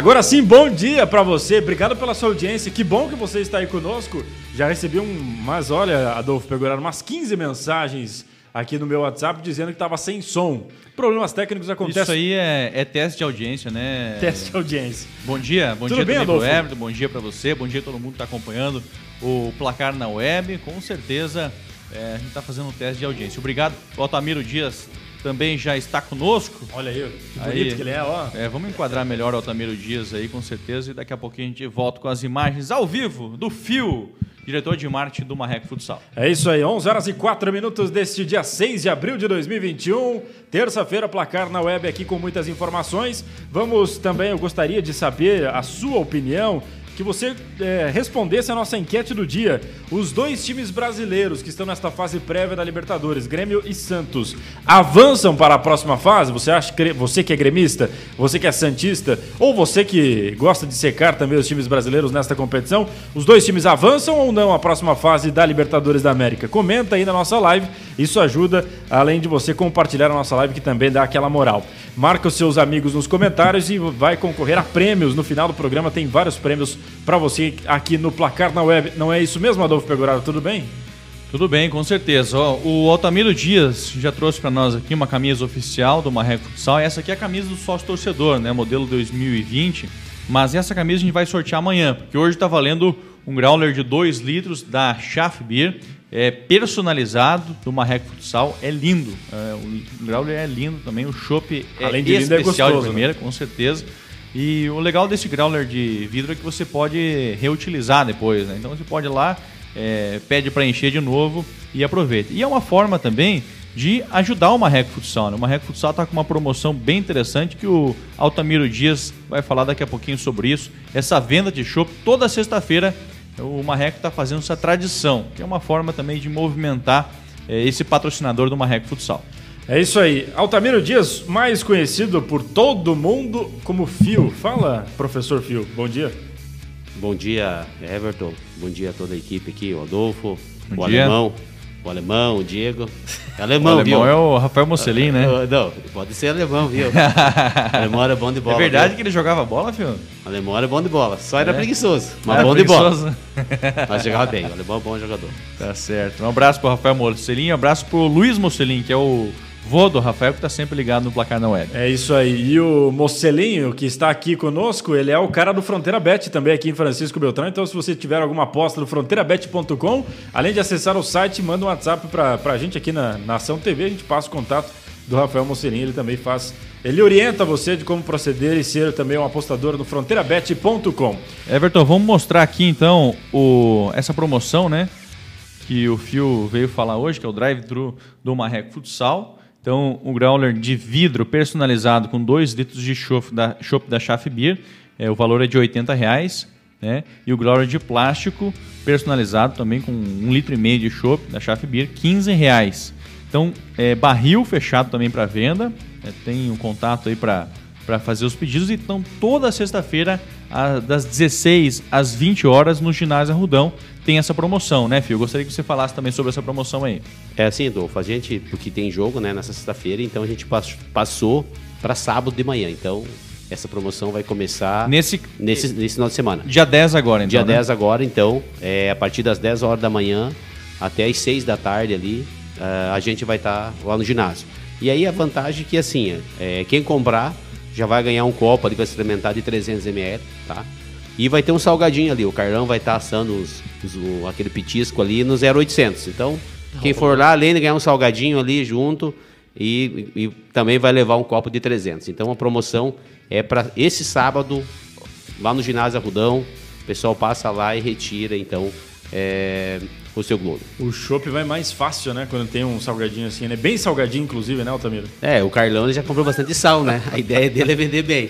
Agora sim, bom dia para você. Obrigado pela sua audiência. Que bom que você está aí conosco. Já recebi um, mas olha, Adolfo Pegoraro, umas 15 mensagens aqui no meu WhatsApp dizendo que estava sem som. Problemas técnicos acontecem. Isso aí é, é, teste de audiência, né? Teste de audiência. Bom dia, bom Tudo dia bem, Adolfo? Everton, bom dia para você, bom dia a todo mundo que está acompanhando o placar na web. Com certeza é, a gente está fazendo um teste de audiência. Obrigado. O Altamiro Dias também já está conosco. Olha aí, que bonito Aí. que ele é, ó. É, vamos enquadrar melhor o Altamiro Dias aí, com certeza, e daqui a pouquinho a gente volta com as imagens ao vivo do Fio, diretor de marketing do Marreco Futsal. É isso aí, 11 horas e 4 minutos deste dia 6 de abril de 2021, terça-feira, placar na web aqui com muitas informações. Vamos também, eu gostaria de saber a sua opinião, que você é, respondesse a nossa enquete do dia. Os dois times brasileiros que estão nesta fase prévia da Libertadores, Grêmio e Santos, avançam para a próxima fase? Você acha que você que é gremista, você que é santista, ou você que gosta de secar também os times brasileiros nesta competição, os dois times avançam ou não a próxima fase da Libertadores da América? Comenta aí na nossa live, isso ajuda, além de você compartilhar a nossa live, que também dá aquela moral. Marca os seus amigos nos comentários e vai concorrer a prêmios. No final do programa tem vários prêmios para você aqui no Placar na Web. Não é isso mesmo, Adolfo Pegoraro? Tudo bem? Tudo bem, com certeza. Ó, o Altamiro Dias já trouxe para nós aqui uma camisa oficial do Marreco Futsal. Essa aqui é a camisa do sócio torcedor, né? Modelo 2020. Mas essa camisa a gente vai sortear amanhã, porque hoje está valendo um growler de 2 litros da Schaff Beer, é personalizado do Marreco Futsal. É lindo. É, o growler é lindo também. O chopp é Além de lindo, é especial de gostoso, né? primeira, com certeza. E o legal desse growler de vidro é que você pode reutilizar depois, né? Então você pode ir lá, é, pede para encher de novo e aproveita. E é uma forma também de ajudar o Marreco Futsal. Né? O Marreco Futsal está com uma promoção bem interessante que o Altamiro Dias vai falar daqui a pouquinho sobre isso. Essa venda de chopp toda sexta-feira o Marreco está fazendo essa tradição, que é uma forma também de movimentar é, esse patrocinador do Marreco Futsal. É isso aí. Altamiro Dias, mais conhecido por todo mundo como Fio. Fala, professor Fio. Bom dia. Bom dia, Everton. Bom dia a toda a equipe aqui, o Adolfo, Bom o dia. Alemão, o Alemão, o Diego. É O alemão, alemão viu? é o Rafael Mocelin, né? Não, pode ser alemão, viu? o alemão era bom de bola. É verdade viu? que ele jogava bola, filho? O alemão era bom de bola. Só era É? preguiçoso, mas Era bom de bola. preguiçoso. Mas jogava bem. O alemão é bom jogador. Tá certo. Um abraço pro Rafael Mocelin, um abraço pro Luiz Mocelin, que é o vô do Rafael, que tá sempre ligado no placar na web. É isso aí. E o Mocelinho, que está aqui conosco, ele é o cara do Fronteira Bet também aqui em Francisco Beltrão. Então, se você tiver alguma aposta no fronteirabet.com, além de acessar o site, manda um WhatsApp pra, pra gente aqui na, na Ação TV, a gente passa o contato do Rafael Mocelinho. Ele também faz. Ele orienta você de como proceder e ser também um apostador no fronteirabet.com. Everton, vamos mostrar aqui então o, essa promoção, né? Que o Fio veio falar hoje, que é o drive-thru do Marreco Futsal. Então, o growler de vidro personalizado com 2 litros de chopp da, chopp da Beer, é, o valor é de 80 reais, né? E o growler de plástico personalizado também com 1,5 litro e meio de chopp da Schaff Beer, 15 reais. Então, é, barril fechado também para venda. né? tem um contato aí para fazer os pedidos. Então, toda sexta-feira, a- das 16 às 20 horas, no ginásio Arrudão, tem essa promoção, né, Fio? Gostaria que você falasse também sobre essa promoção aí. É assim, Adolfo, a gente, porque tem jogo né, nessa sexta-feira, então a gente pas- passou para sábado de manhã. Então, essa promoção vai começar Nesse nesse, nesse final de semana. dia 10 agora, então. Dia né? 10 agora, então, é, a partir das 10 horas da manhã até as 6 da tarde ali, ah, a gente vai estar lá no ginásio. E aí a vantagem é que, assim, é, quem comprar já vai ganhar um copo ali para experimentar de 300 ml, tá? E vai ter um salgadinho ali, o Carlão vai estar assando os- os- o- aquele petisco ali no 0800. Então, quem for lá, além de ganhar um salgadinho ali junto, e, e também vai levar um copo de 300. Então, a promoção é para esse sábado, lá no ginásio Arrudão. O pessoal passa lá e retira, então, é, o seu Globo. O chopp vai mais fácil, né? Quando tem um salgadinho assim, né? Bem salgadinho, inclusive, né, Altamiro? É, o Carlão ele já comprou bastante sal, né? A ideia dele é vender bem.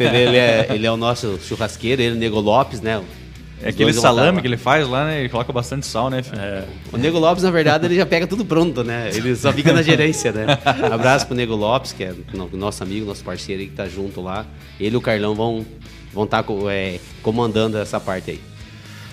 ele, é, ele é o nosso churrasqueiro, ele, o Nego Lopes, né? É Os aquele estar salame lá. que ele faz lá, né? Ele coloca bastante sal, né? É. O Nego Lopes, na verdade, ele já pega tudo pronto, né? Ele só fica na gerência, né? Abraço pro Nego Lopes, que é no- nosso amigo, nosso parceiro aí que tá junto lá. Ele e o Carlão vão vão estar comandando essa parte aí.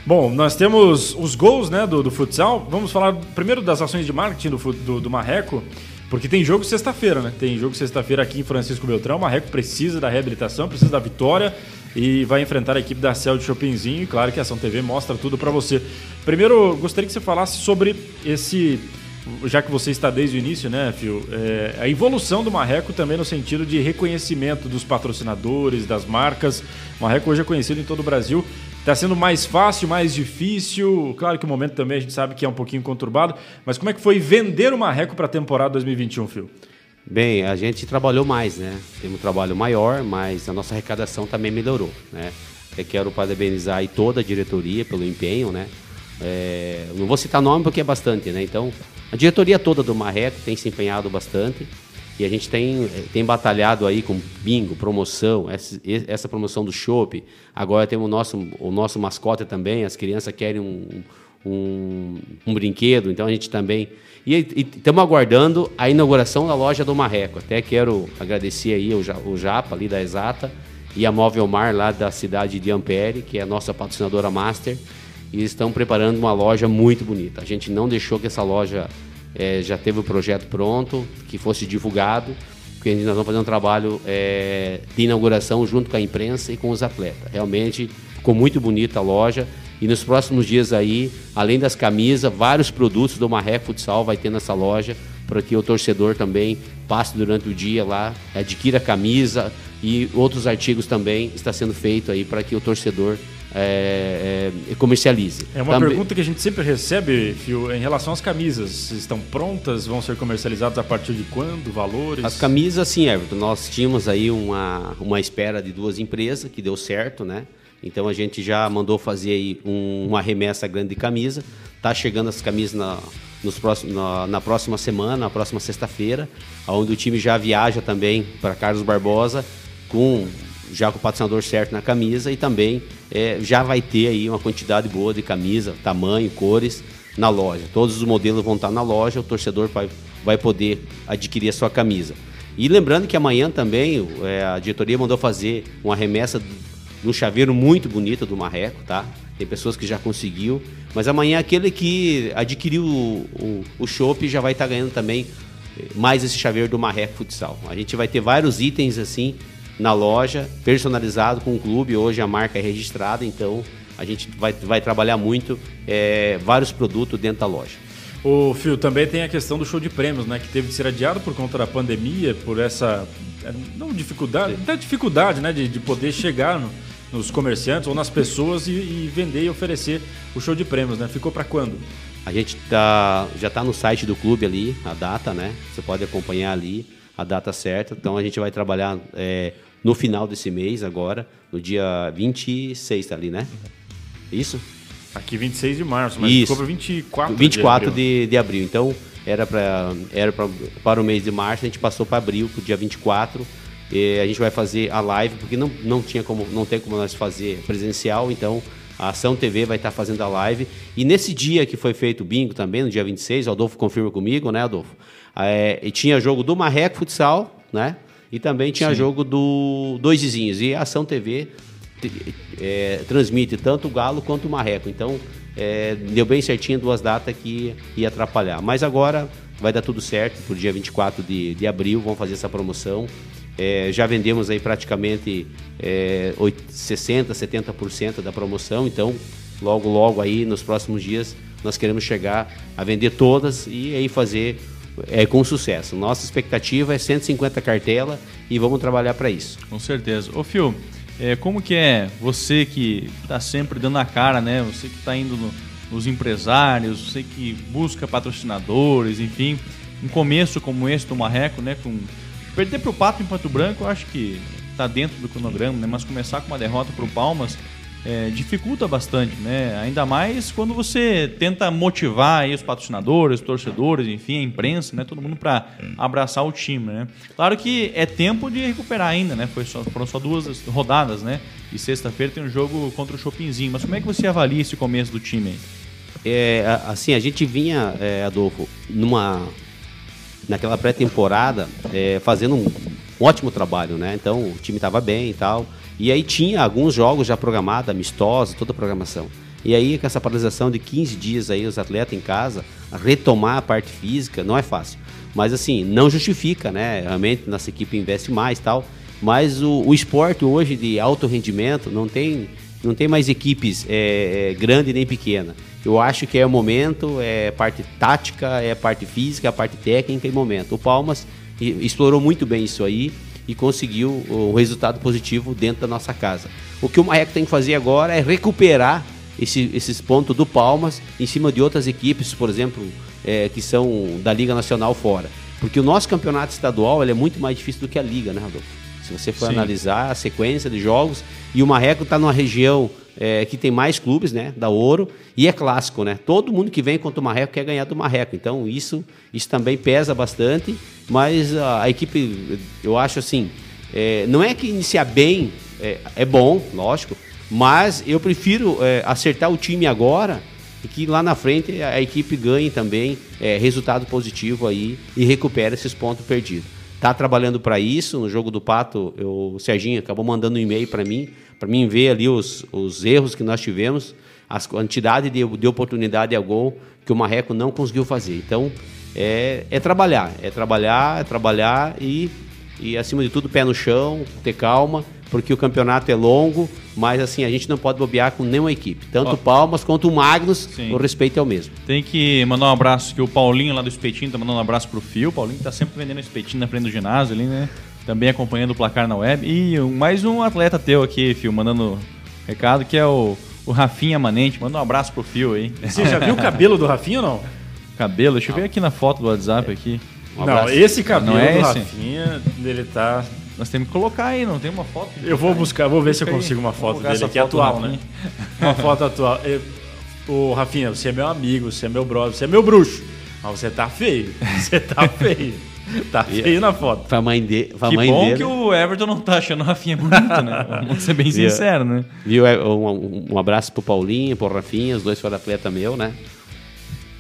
Bom, nós temos os gols né, do, do futsal. Vamos falar primeiro das ações de marketing do, do, do Marreco. Porque tem jogo sexta-feira, né? Tem jogo sexta-feira aqui em Francisco Beltrão. O Marreco precisa da reabilitação, precisa da vitória e vai enfrentar a equipe da Cel de Chopinzinho. E claro que a Ação TV mostra tudo para você. Primeiro, gostaria que você falasse sobre esse já que você está desde o início, né, Fio, é, a evolução do Marreco também no sentido de reconhecimento dos patrocinadores, das marcas. O Marreco hoje é conhecido em todo o Brasil. Está sendo mais fácil, mais difícil? Claro que o momento também a gente sabe que é um pouquinho conturbado, mas como é que foi vender o Marreco para a temporada 2021, Fio? Bem, a gente trabalhou mais, né? Temos um trabalho maior, mas a nossa arrecadação também melhorou, né? Eu quero parabenizar aí toda a diretoria pelo empenho, né? É, não vou citar nome porque é bastante, né? Então, a diretoria toda do Marreco tem se empenhado bastante e a gente tem, eh, tem batalhado aí com bingo, promoção, essa, essa promoção do chopp. Agora temos o nosso, o nosso mascote também, as crianças querem um, um, um brinquedo, então a gente também. E estamos aguardando a inauguração da loja do Marreco. Até quero agradecer aí o, o Japa ali da Exata e a Móvel Mar lá da cidade de Ampere, que é a nossa patrocinadora master e estão preparando uma loja muito bonita. A gente não deixou que essa loja é, já teve o projeto pronto, que fosse divulgado, porque nós vamos fazer um trabalho é, de inauguração junto com a imprensa e com os atletas. Realmente ficou muito bonita a loja e nos próximos dias aí, além das camisas, vários produtos do Marré Futsal vai ter nessa loja para que o torcedor também passe durante o dia lá, adquira camisa e outros artigos também está sendo feito aí para que o torcedor é, é, comercialize. É uma Também... pergunta que a gente sempre recebe, Fio, em relação às camisas. Estão prontas? Vão ser comercializadas a partir de quando? Valores? As camisas, sim, Everton. Nós tínhamos aí uma, uma espera de duas empresas que deu certo, né? Então a gente já mandou fazer aí um, uma remessa grande de camisa. Tá chegando as camisas na, nos próximos, na, na próxima semana, na próxima sexta-feira, onde o time já viaja também para Carlos Barbosa com já com o patrocinador certo na camisa e também é, já vai ter aí uma quantidade boa de camisa, tamanho, cores na loja. Todos os modelos vão estar na loja, o torcedor vai, vai poder adquirir a sua camisa. E lembrando que amanhã também é, a diretoria mandou fazer uma remessa de um chaveiro muito bonito do Marreco, tá? Tem pessoas que já conseguiu, mas amanhã aquele que adquiriu o, o, já vai estar ganhando também mais esse chaveiro do Marreco Futsal. A gente vai ter vários itens assim na loja, personalizado com o clube. Hoje a marca é registrada, então a gente vai, vai trabalhar muito é, vários produtos dentro da loja. O Fio, também tem a questão do show de prêmios, né? Que teve que ser adiado por conta da pandemia, por essa. É, não dificuldade, até dificuldade, né? De, de poder chegar no, nos comerciantes ou nas pessoas e, e, vender e oferecer o show de prêmios, né? Ficou para quando? A gente tá, já está no site do clube ali, a data, né? Você pode acompanhar ali a data certa. Então a gente vai trabalhar é, no final desse mês agora, no dia 26 tá ali, né? Isso? Aqui 26 de março, mas Isso. ficou para 24, 24 de abril. De, de abril. Então, era, pra, era pra, para o mês de março, a gente passou para abril, para o dia 24. E a gente vai fazer a live, porque não, não, tinha como, não tem como nós fazer presencial, então a Ação TV vai estar fazendo a live. E nesse dia que foi feito o bingo também, no dia 26, o Adolfo confirma comigo, né, Adolfo? É, e tinha jogo do Marreco Futsal, né? E também tinha Sim. jogo do Dois Vizinhos. E a Ação TV é, transmite tanto o Galo quanto o Marreco. Então, é, deu bem certinho duas datas que ia atrapalhar. Mas agora vai dar tudo certo. Por dia 24 de, de abril, vamos fazer essa promoção. É, já vendemos aí praticamente é, 60%, 70% da promoção. Então, logo, logo aí, nos próximos dias, nós queremos chegar a vender todas e aí fazer é, com sucesso. Nossa expectativa é 150 cartela e vamos trabalhar para isso. Com certeza. Ô Fio, é, como que é você que está sempre dando a cara, né? Você que está indo no, nos empresários, você que busca patrocinadores, enfim, um começo como esse do Marreco, né? Com perder para o Pato em Pato Branco, eu acho que está dentro do cronograma, né? Mas começar com uma derrota para o Palmas é, dificulta bastante, né? Ainda mais quando você tenta motivar os patrocinadores, os torcedores, enfim, a imprensa, né? Todo mundo para abraçar o time, né? Claro que é tempo de recuperar ainda, né? Foi só, foram só duas rodadas, né? E sexta-feira tem um jogo contra o Chopinzinho. Mas como é que você avalia esse começo do time? É, assim, a gente vinha, é, Adolfo, numa naquela pré-temporada é, fazendo um, um ótimo trabalho, né? Então o time estava bem e tal. E aí tinha alguns jogos já programados, amistosos, toda a programação. E aí, com essa paralisação de 15 dias aí, os atletas em casa, retomar a parte física, não é fácil. Mas assim, não justifica, né? Realmente, nossa equipe investe mais tal. Mas o, o esporte hoje de alto rendimento não tem, não tem mais equipes é, é, grande nem pequena. Eu acho que é o momento, é parte tática, é parte física, parte técnica e momento. O Palmas explorou muito bem isso aí e conseguiu um resultado positivo dentro da nossa casa. O que o Marreco tem que fazer agora é recuperar esse, esses pontos do Palmas em cima de outras equipes, por exemplo, é, que são da Liga Nacional fora. Porque o nosso campeonato estadual é muito mais difícil do que a Liga, né, Rodolfo? Se você for Sim. analisar a sequência de jogos, e o Marreco está numa região é, que tem mais clubes, né, da Ouro, e é clássico, né? Todo mundo que vem contra o Marreco quer ganhar do Marreco. Então isso, isso também pesa bastante, mas a, a equipe, eu acho assim, é, não é que iniciar bem é, é bom, lógico, mas eu prefiro é, acertar o time agora e que lá na frente a, a equipe ganhe também é, resultado positivo aí e recupere esses pontos perdidos. Tá trabalhando para isso. No jogo do Pato, eu, o Serginho acabou mandando um e-mail para mim, para mim ver ali os, os erros que nós tivemos, a quantidade de, de oportunidade a gol que o Marreco não conseguiu fazer. Então, é, é trabalhar, é trabalhar, é trabalhar e, e, acima de tudo, pé no chão, ter calma porque o campeonato é longo, mas assim, a gente não pode bobear com nenhuma equipe. Tanto o Palmas quanto o Magnus, Sim. o respeito é o mesmo. Tem que mandar um abraço, que o Paulinho lá do Espetinho tá mandando um abraço pro Fio. O Paulinho tá sempre vendendo espetinho na frente do ginásio ali, né? Também acompanhando o placar na web. E mais um atleta teu aqui, Fio, mandando recado, que é o, o Rafinha Manente. Manda um abraço pro Fio aí. Você já viu o cabelo do Rafinha ou não? Cabelo? Deixa eu ver aqui na foto do WhatsApp aqui. Um não, esse cabelo não é do esse? Rafinha, ele tá nós temos que colocar aí, não tem uma foto? Eu vou buscar, vou ver se eu consigo uma foto dele aqui atual, né? uma foto atual. Ô, Rafinha, você é meu amigo, você é meu brother, você é meu bruxo. Mas você tá feio. Você tá feio. Tá feio na foto. Pra mãe, de, pra que mãe bom dele. que o Everton não tá achando o Rafinha bonito, né? Vamos ser bem sincero, né? Viu? É, um, um, abraço pro Paulinho, pro Rafinha, os dois foram atleta meu, né?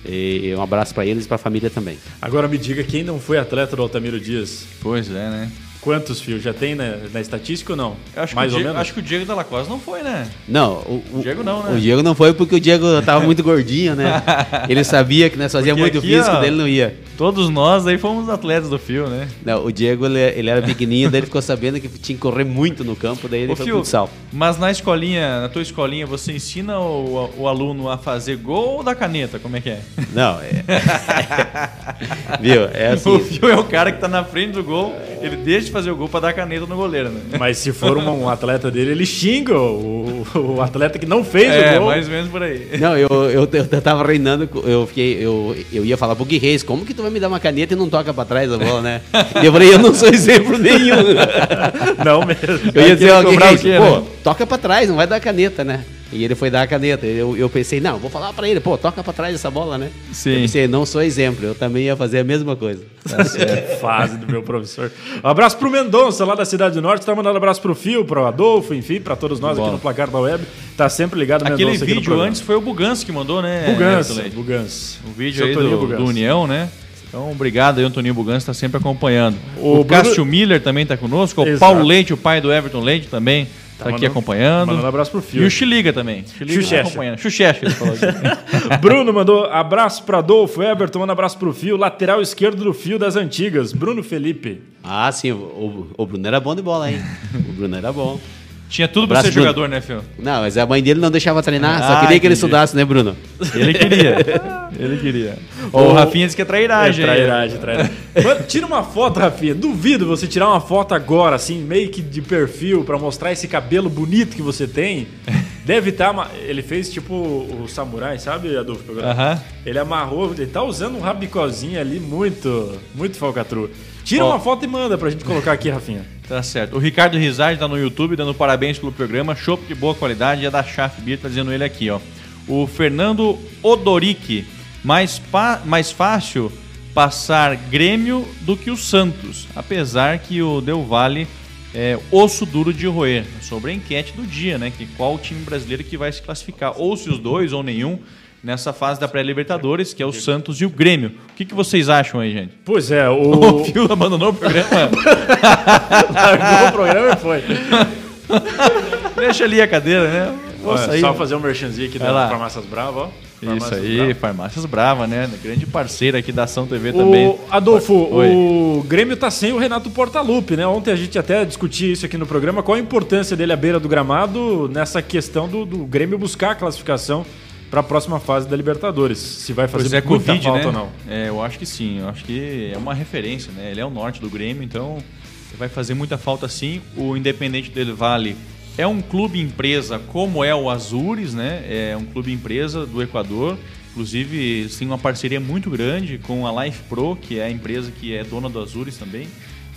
E um abraço para eles e pra família também. Agora me diga quem não foi atleta do Altamiro Dias. Pois é, né? Quantos fios? Já tem na, na estatística ou não? acho Mais ou Diego, menos? Acho que o Diego Dalla Costa não foi, né? Não, o, o, Diego não, né? O Diego não foi porque o Diego tava muito gordinho, né? Ele sabia que nós fazíamos muito aqui, físico, ó, dele não ia. Todos nós aí fomos atletas do fio, né? Não, o Diego ele, ele era pequenininho, daí ele ficou sabendo que tinha que correr muito no campo, daí ele Ô, foi fio, futsal. Mas na escolinha, na tua escolinha, você ensina o, o aluno a fazer gol ou da caneta? Como é que é? Não, é. Viu? É assim. O fio é o cara que tá na frente do gol, ele deixa de fazer o gol para dar caneta no goleiro, né? Mas se for um, um atleta dele, ele xinga o, o, atleta que não fez é, o gol. É, mais ou menos por aí. Não, eu, eu, eu tava reinando, eu, fiquei, eu, eu ia falar pro Gui Reis, como que tu vai me dar uma caneta e não toca pra trás a bola, né? e eu falei, eu não sou exemplo nenhum. não mesmo. Eu ia dizer, ó, Gui Reis, pô, né? toca pra trás, não vai dar caneta, né? E ele foi dar a caneta. Eu, eu pensei, não, vou falar para ele, pô, toca para trás essa bola, né? Sim. Eu pensei, não sou exemplo, eu também ia fazer a mesma coisa. Tá Fase do meu professor. Um abraço pro Mendonça, lá da Cidade do Norte. Tá mandando um abraço pro Fio, pro Adolfo, enfim, para todos nós Bom. aqui no Placar da Web. Tá sempre ligado no Aquele vídeo antes foi o Bugans que mandou, né? Bugans, Bugans. O vídeo aí do, do, União, né? Então, obrigado aí, Antoninho Bugans, está sempre acompanhando. O, o Cássio Miller também está conosco. O Exato. Paulo Leite, o pai do Everton Leite também Tá, tá aqui acompanhando. Mandando um abraço pro Fio. E o Xiliga também. Xiliga tá acompanhando. Xuxexa, ele falou aqui. Bruno mandou abraço para Adolfo. Everton manda abraço pro Fio. Lateral esquerdo do Fio das antigas. Bruno Felipe. Ah, sim. O, o Bruno era bom de bola, hein? o Bruno era bom. Tinha tudo pra ser jogador, né, Fio? Não, mas a mãe dele não deixava treinar, só ah, queria que ele estudasse, né, Bruno? Ele queria. ele queria. O, o Rafinha disse que é trairagem. É trairagem, trairagem. Mano, tira uma foto, Rafinha. Duvido você tirar uma foto agora, assim, meio que de perfil, pra mostrar esse cabelo bonito que você tem. Deve estar. Tá, ele fez tipo o samurai, sabe, Adolfo? -huh. Ele amarrou, ele tá usando um rabicozinho ali muito, muito falcatrua. Tira uma foto e manda pra gente colocar aqui, Rafinha. Tá certo. O Ricardo Rizard tá no YouTube dando parabéns pelo programa. Chopp de boa qualidade. É da Chaf Beer, tá dizendo ele aqui, ó. O Fernando Odoric. Mais, mais fácil passar Grêmio do que o Santos. Apesar que o Del Valle é osso duro de roer. Sobre a enquete do dia, né? Que qual o time brasileiro que vai se classificar. Ou se os dois ou nenhum nessa fase da pré-Libertadores, que é o Santos e o Grêmio. O que, que vocês acham aí, gente? Pois é, o. O Fio abandonou o programa. Largou o programa e foi. Deixa ali a cadeira, né? Olha. Só fazer um merchanzinho aqui Vai da lá. Farmácias Brava, ó. Isso Farmácias aí, Brava. Farmácias Brava, né? Grande parceira aqui da Ação TV também. O Adolfo, Oi. o Grêmio tá sem o Renato Portaluppi, né? Ontem a gente até discutia isso aqui no programa. Qual a importância dele à beira do gramado nessa questão do, do Grêmio buscar a classificação para a próxima fase da Libertadores? Se vai fazer Pois é, muita Covid, falta né? ou não. É, eu acho que sim. Eu acho que é uma referência, né? Ele é o norte do Grêmio, então vai fazer muita falta sim. O Independente del Vale é um clube empresa como é o Azures, né? É um clube empresa do Equador. Inclusive, eles têm uma parceria muito grande com a Life Pro, que é a empresa que é dona do Azures também.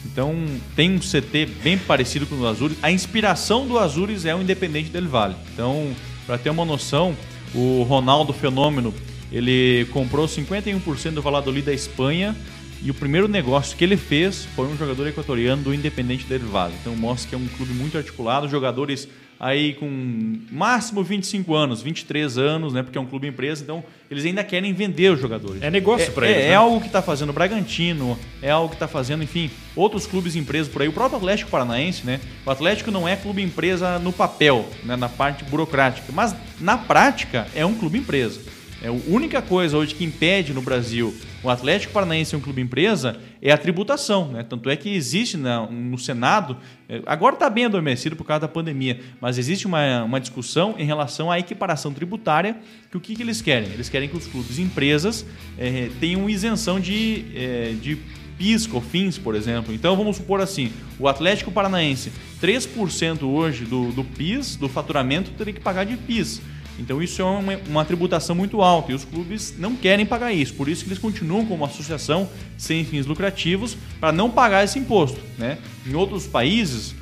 Então, tem um CT bem parecido com o do Azures. A inspiração do Azures é o Independente del Vale. Então, para ter uma noção, o Ronaldo Fenômeno, ele comprou 51% do Valladolid da Espanha e o primeiro negócio que ele fez foi um jogador equatoriano do Independente del Valle. Então mostra que é um clube muito articulado, jogadores aí com máximo 25 anos, 23 anos, né, porque é um clube empresa, então eles ainda querem vender os jogadores. É negócio pra é, eles, É né? algo que está fazendo o Bragantino, é algo que está fazendo, enfim, outros clubes empresas por aí. O próprio Atlético Paranaense, né? O Atlético não é clube empresa no papel, né, na parte burocrática, mas na prática é um clube empresa. É a única coisa hoje que impede no Brasil o Atlético Paranaense ser um clube empresa é a tributação, né? Tanto é que existe na- no Senado, eh, agora está bem adormecido por causa da pandemia, mas existe uma, uma discussão em relação à equiparação tributária, que o que, que eles querem? Eles querem que os clubes empresas eh, tenham isenção de, eh, de PIS, COFINS, por exemplo. Então vamos supor assim, o Atlético Paranaense, 3% hoje do, do PIS, do faturamento, teria que pagar de PIS. Então isso é uma, uma tributação muito alta e os clubes não querem pagar isso. Por isso que eles continuam como associação sem fins lucrativos para não pagar esse imposto. Né? Em outros países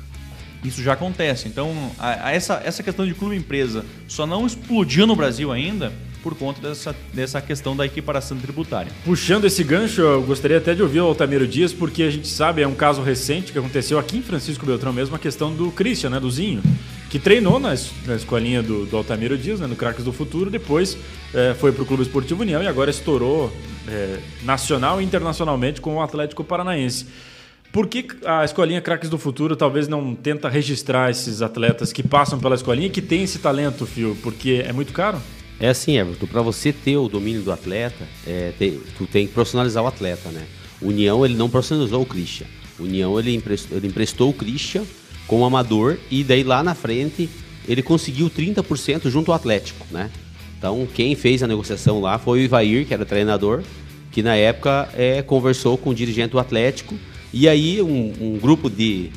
isso já acontece. Então a- a essa, essa questão de clube empresa só não explodiu no Brasil ainda por conta dessa, dessa questão da equiparação tributária. Puxando esse gancho, eu gostaria até de ouvir o Altamiro Dias, porque a gente sabe, é um caso recente que aconteceu aqui em Francisco Beltrão mesmo, a questão do Christian, né, do Zinho, que treinou na, na escolinha do, do Altamiro Dias, né, no Craques do Futuro, depois eh, foi para o Clube Esportivo União e agora estourou eh, nacional e internacionalmente com o Atlético Paranaense. Por que a escolinha Craques do Futuro talvez não tenta registrar esses atletas que passam pela escolinha e que têm esse talento, Fio? Porque é muito caro? É assim, Everton, para você ter o domínio do atleta, é, tem- tu tem que profissionalizar o atleta, né? União, ele não profissionalizou o Christian. União, ele emprestou, ele emprestou o Christian como amador e daí lá na frente ele conseguiu 30% junto ao Atlético, né? Então, quem fez a negociação lá foi o Ivair, que era treinador, que na época é, conversou com o dirigente do Atlético e aí um, um grupo de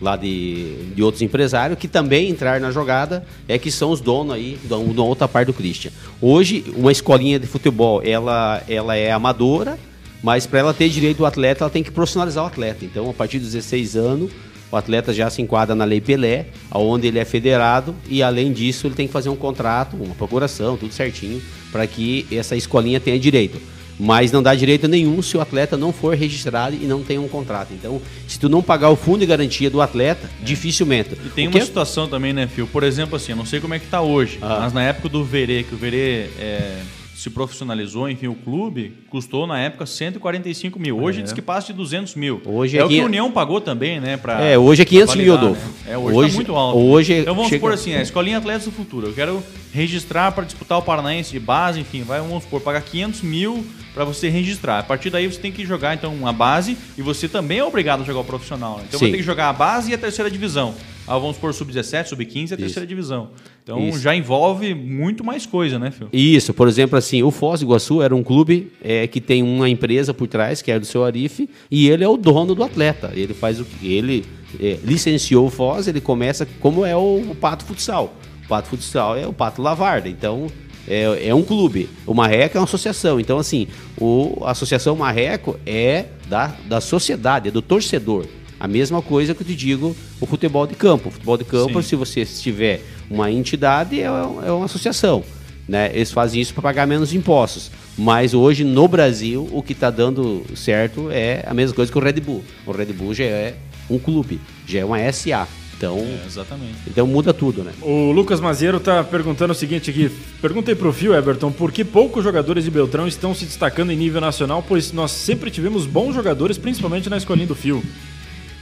lá de, de outros empresários que também entraram na jogada, é que são os donos aí da, outra parte do Christian. Hoje, uma escolinha de futebol, ela, ela é amadora, mas para ela ter direito do atleta, ela tem que profissionalizar o atleta. Então, a partir dos 16 anos, o atleta já se enquadra na Lei Pelé, onde ele é federado e, além disso, ele tem que fazer um contrato, uma procuração, tudo certinho, para que essa escolinha tenha direito mas não dá direito nenhum se o atleta não for registrado e não tem um contrato. Então, se tu não pagar o fundo de garantia do atleta, dificilmente. E tem O uma que é- situação também, né, Fio? Por exemplo, assim, eu não sei como é que tá hoje, Ah. mas na época do Verê, que o Verê é, se profissionalizou, enfim, o clube custou na época 145 mil. Hoje diz que passa de 200 mil. Hoje é é o que a União pagou também, né? Pra, É, hoje é 500 pra mil, validar, Adolfo. né? É, hoje, Hoje- tá muito alto. hoje então vamos chega- supor assim, a Escolinha Atletas do Futuro. Eu quero registrar para disputar o Paranaense de base, enfim, vai, vamos supor, pagar 500 mil para você registrar. A partir daí você tem que jogar então uma base e você também é obrigado a jogar o profissional. né? Então Sim. vai ter que jogar a base e a terceira divisão. Ah, vamos supor sub-17, sub-15 e a terceira divisão. Então Isso. já envolve muito mais coisa, né, Phil? Isso, por exemplo, assim, o Foz do Iguaçu era um clube é, que tem uma empresa por trás, que é do seu Arif, e ele é o dono do atleta. Ele faz o ele é, licenciou o Foz, ele começa como é o, o Pato Futsal. O Pato Futsal é o Pato Lavarda, então é, é um clube. O Marreco é uma associação. Então, assim, o, a Associação Marreco é da, da sociedade, é do torcedor. A mesma coisa que eu te digo o futebol de campo. O futebol de campo, Sim. se você tiver uma entidade, é, é uma associação. Né? Eles fazem isso para pagar menos impostos. Mas hoje, no Brasil, o que está dando certo é a mesma coisa que o Red Bull. O Red Bull já é um clube, já é uma SA. Então, É, exatamente. então muda tudo, né? O Lucas Mazeiro tá perguntando o seguinte aqui. Perguntei pro Fio, Everton, por que poucos jogadores de Beltrão estão se destacando em nível nacional, pois nós sempre tivemos bons jogadores, principalmente na escolinha do Fio.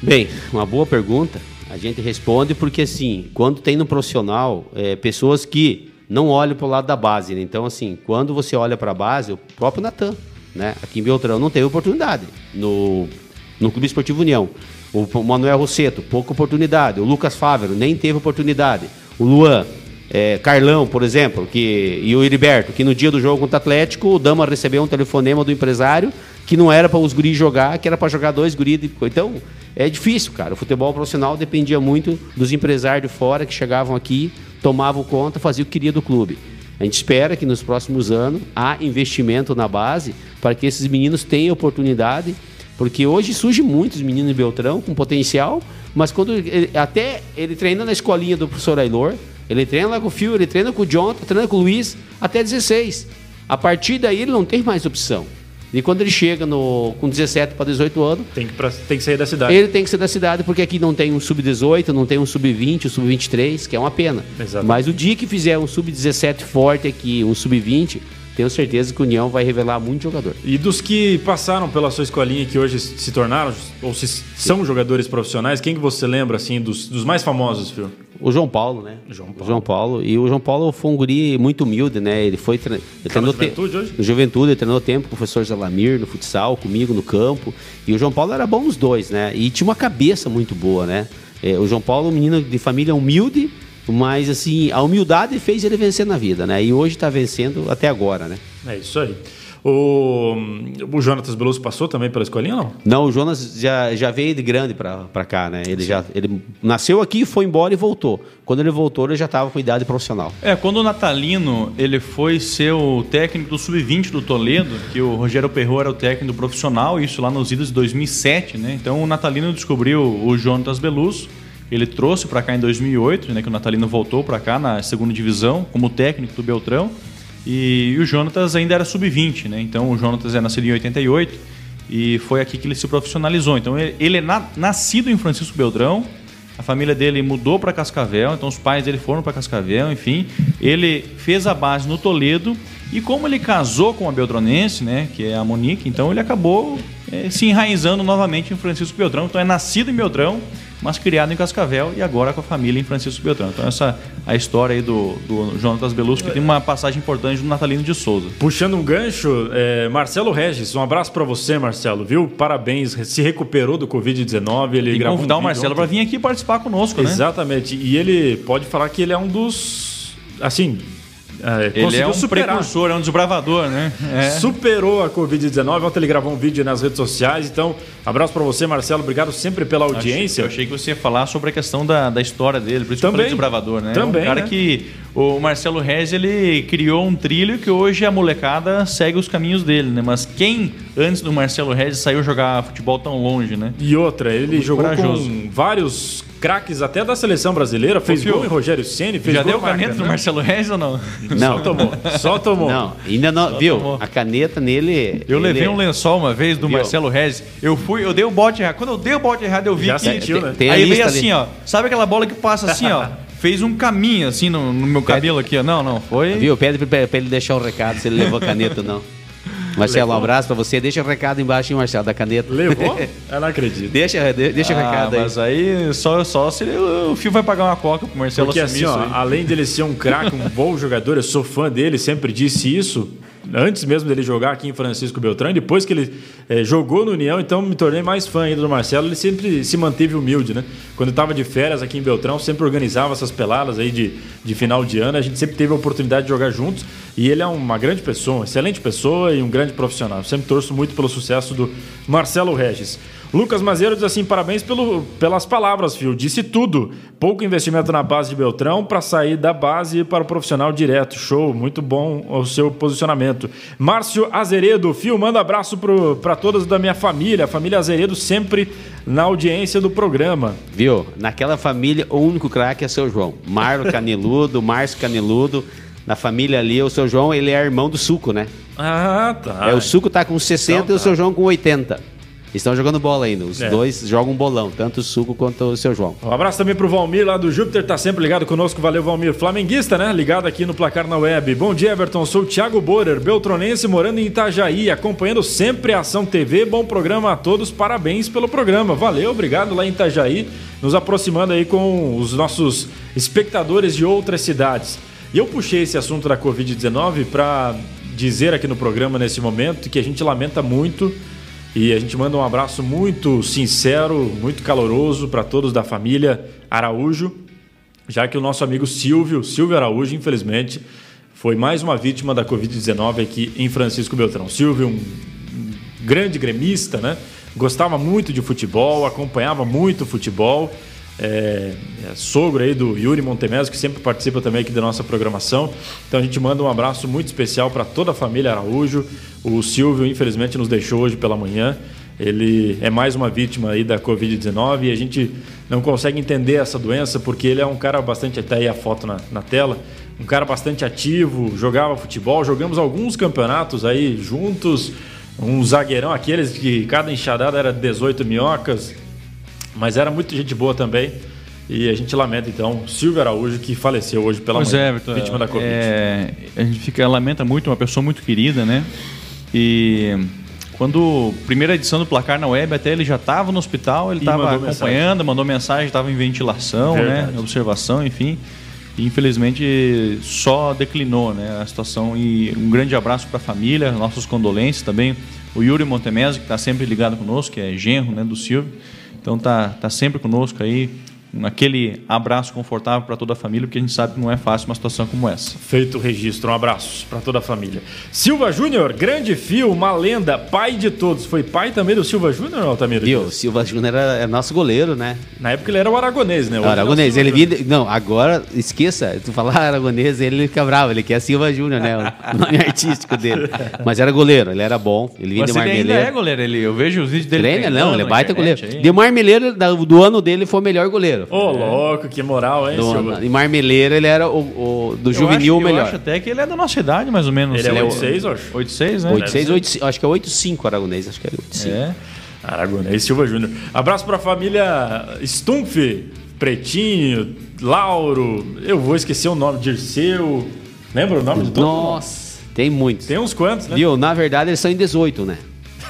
Bem, uma boa pergunta. A gente responde porque, assim, quando tem no profissional, é, pessoas que não olham para o lado da base. Né? Então, assim, quando você olha para a base, o próprio Natan, né? aqui em Beltrão, não teve oportunidade no, no Clube Esportivo União. O Manuel Rosseto, pouca oportunidade. O Lucas Fávero, nem teve oportunidade. O Luan, é, Carlão, por exemplo, que, e o Heriberto, que no dia do jogo contra o Atlético, o Dama recebeu um telefonema do empresário que não era para os guris jogar, que era para jogar dois guris. Então, é difícil, cara. O futebol profissional dependia muito dos empresários de fora que chegavam aqui, tomavam conta, faziam o que queria do clube. A gente espera que nos próximos anos há investimento na base para que esses meninos tenham oportunidade, porque hoje surge muitos meninos de Beltrão com potencial, mas quando ele, até ele treina na escolinha do professor Ailor, ele treina lá com o Fio, ele treina com o John, treina com o Luiz até 16. A partir daí ele não tem mais opção. E quando ele chega no, com 17 para 18 anos. Tem que, pra, tem que sair da cidade. Ele tem que sair da cidade, porque aqui não tem um sub-18, não tem um sub-20, um sub-23, que é uma pena. Exatamente. Mas o dia que fizer um sub-17 forte aqui, um sub-20, tenho certeza que o União vai revelar muito jogador. E dos que passaram pela sua escolinha que hoje se tornaram, ou se são jogadores profissionais, quem que você lembra, assim, dos, dos mais famosos, Fio? O João Paulo, né? João Paulo. João Paulo. E o João Paulo foi um guri muito humilde, né? Ele foi... Ele treinou juventude te... hoje? Juventude, ele treinou tempo com o professor Zalamir no futsal, comigo no campo. E o João Paulo era bom nos dois, né? E tinha uma cabeça muito boa, né? É, o João Paulo, um menino de família humilde, mas assim, a humildade fez ele vencer na vida, né? E hoje está vencendo até agora, né? É isso aí. O, o Jonatas Beloso passou também pela escolinha não? Não, o Jonas já, já veio de grande para cá, né? Ele, já, ele nasceu aqui, foi embora e voltou. Quando ele voltou, ele já estava com idade profissional. É, quando o Natalino ele foi ser o técnico do Sub-20 do Toledo, que o Rogério Perro era o técnico profissional, isso lá nos idos de 2007, né? Então o Natalino descobriu o Jonatas Beluso ele trouxe para cá em 2008, né, que o Natalino voltou para cá na segunda divisão como técnico do Beltrão. E, e o Jonatas ainda era sub-20, né? Então o Jonatas é nascido em 88 e foi aqui que ele se profissionalizou. Então ele, ele é na, nascido em Francisco Beltrão, a família dele mudou para Cascavel, então os pais dele foram para Cascavel, enfim. Ele fez a base no Toledo e como ele casou com a Beltronense, né, que é a Monique, então ele acabou é, se enraizando novamente em Francisco Beltrão. Então é nascido em Beltrão, mas criado em Cascavel e agora com a família em Francisco Beltrão. Então essa é a história aí do, do Jonatas Belusco, que tem uma passagem importante do Natalino de Souza. Puxando um gancho, é, Marcelo Regis, um abraço para você, Marcelo, viu? Parabéns, se recuperou do Covid-19. Ele tem que convidar um o Marcelo para vir aqui participar conosco, né? Exatamente. E ele pode falar que ele é um dos, assim, é, ele é um superar. precursor, é um desbravador, né? É. Superou a Covid-19. Ontem ele gravou um vídeo nas redes sociais. Então, abraço para você, Marcelo. Obrigado sempre pela audiência. Eu achei, que você ia falar sobre a questão da, da história dele, por isso Também. que eu falei desbravador, né? Também. É um cara né? que o Marcelo Reis ele criou um trilho que hoje a molecada segue os caminhos dele, né? Mas quem antes do Marcelo Reis saiu jogar futebol tão longe, né? E outra, ele jogou corajoso. com vários craques até da seleção brasileira, fez gol em Rogério Ceni, fez Já gol deu caneta no Marcelo Reis ou não? Não. Só tomou. Só tomou. Não, ainda não, Só viu? Tomou. A caneta nele. Eu ele... levei um lençol uma vez do viu? Marcelo Reis. Eu fui, eu dei o bote errado. Quando eu dei o bote errado, eu vi Já que. Sentiu, né? Tem aí veio assim, ó. Sabe aquela bola que passa assim, ó? fez um caminho assim no, no meu cabelo aqui, ó. Não, não, foi. Viu? Pede pra, pra ele deixar o recado se ele levou a caneta ou não. Marcelo, Levou? um abraço pra você. Deixa o recado embaixo, hein, Marcelo, da caneta. Levou? Eu não acredito. Deixa, deixa ah, o recado aí. Mas aí só, só se o Fio vai pagar uma coca pro Marcelo Porque assim, ó, além dele ser um craque, um bom jogador, eu sou fã dele, sempre disse isso antes mesmo dele jogar aqui em Francisco Beltrão, depois que ele é, jogou no União, então me tornei mais fã ainda do Marcelo. Ele sempre se manteve humilde, né? Quando estava de férias aqui em Beltrão, sempre organizava essas peladas aí de, de final de ano. A gente sempre teve a oportunidade de jogar juntos. E ele é uma grande pessoa, uma excelente pessoa e um grande profissional. sempre torço muito pelo sucesso do Marcelo Regis. Lucas Mazeiro diz assim: parabéns pelo, pelas palavras, Fio. Disse tudo. Pouco investimento na base de Beltrão para sair da base para o profissional direto. Show, muito bom o seu posicionamento. Márcio Azeredo, Fio, manda abraço para todas da minha família. A família Azeredo sempre na audiência do programa. Viu? Naquela família, o único craque é seu João. Marlo Caneludo, Márcio Caneludo. Na família ali, o seu João, ele é irmão do Suco, né? Ah, tá. É, o Suco tá com 60 então, tá. e o seu João com 80. Estão jogando bola ainda. Os É. dois jogam um bolão, tanto o Suco quanto o seu João. Um abraço também pro Valmir lá do Júpiter, tá sempre ligado conosco. Valeu, Valmir. Flamenguista, né? Ligado aqui no Placar na Web. Bom dia, Everton. Sou o Thiago Borer, beltronense, morando em Itajaí, acompanhando sempre a Ação TV. Bom programa a todos, parabéns pelo programa. Valeu, obrigado lá em Itajaí, nos aproximando aí com os nossos espectadores de outras cidades. E eu puxei esse assunto da Covid-19 para dizer aqui no programa nesse momento que a gente lamenta muito e a gente manda um abraço muito sincero, muito caloroso para todos da família Araújo, já que o nosso amigo Silvio, Silvio Araújo, infelizmente, foi mais uma vítima da Covid-19 aqui em Francisco Beltrão. Silvio, um grande gremista, né? Gostava muito de futebol, acompanhava muito futebol. É, é sogro aí do Yuri Montemesco, que sempre participa também aqui da nossa programação. Então a gente manda um abraço muito especial para toda a família Araújo. O Silvio, infelizmente, nos deixou hoje pela manhã. Ele é mais uma vítima aí da Covid-19 e a gente não consegue entender essa doença porque ele é um cara bastante, até aí a foto na, na tela, um cara bastante ativo, jogava futebol, jogamos alguns campeonatos aí juntos, um zagueirão, aqueles que cada enxadada era 18 minhocas, mas era muito gente boa também. E a gente lamenta então Silvio Araújo que faleceu hoje pela Pois manhã, é, Everton. vítima da Covid. É, a gente fica, lamenta muito, uma pessoa muito querida, né? E quando primeira edição do Placar na Web, até ele já estava no hospital, ele estava acompanhando, mandou mensagem, estava em ventilação, Verdade. né? Observação, enfim. E, infelizmente só declinou né, a situação. E um grande abraço para a família, nossos condolências também. O Yuri Montemesi, que está sempre ligado conosco, que é genro né, do Silvio. Então tá, tá sempre conosco aí. Aquele abraço confortável para toda a família, porque a gente sabe que não é fácil uma situação como essa. Feito o registro, um abraço para toda a família. Silva Júnior, grande fio, uma lenda, pai de todos. Foi pai também do Silva Júnior, Altamiro? Viu? O Silva Júnior era, é nosso goleiro, né? Na época ele era o aragonês, né? Aragonês, é o ele Silva vinha. Não, agora, esqueça, tu falar Aragonês, ele fica bravo, ele quer Silva Júnior, né? O nome artístico dele. Mas era goleiro, ele era bom, ele vinha Mas de ele ainda é goleiro, ele, eu vejo os vídeos dele. Treina, não, ele é baita internet goleiro. aí. De Marmeleiro, do ano dele, foi o melhor goleiro. Júnior. Ô, louco, que moral, hein, Do Silva? Em Marmeleiro, ele era o, o- do Eu juvenil acho, o melhor. Eu acho até que ele é da nossa idade, mais ou menos. Ele é Ele 86, eu acho. 86, né? 86, 85, acho que é 85 Aragonês, acho que é 85. É. Aragonês Silva Júnior. Abraço para a família Stumpf, Pretinho, Lauro, eu vou esquecer o nome, Dirceu. Lembra o nome de todo mundo? Nossa, tem muitos. Tem uns quantos, né? Viu? Na verdade, eles são em 18, né?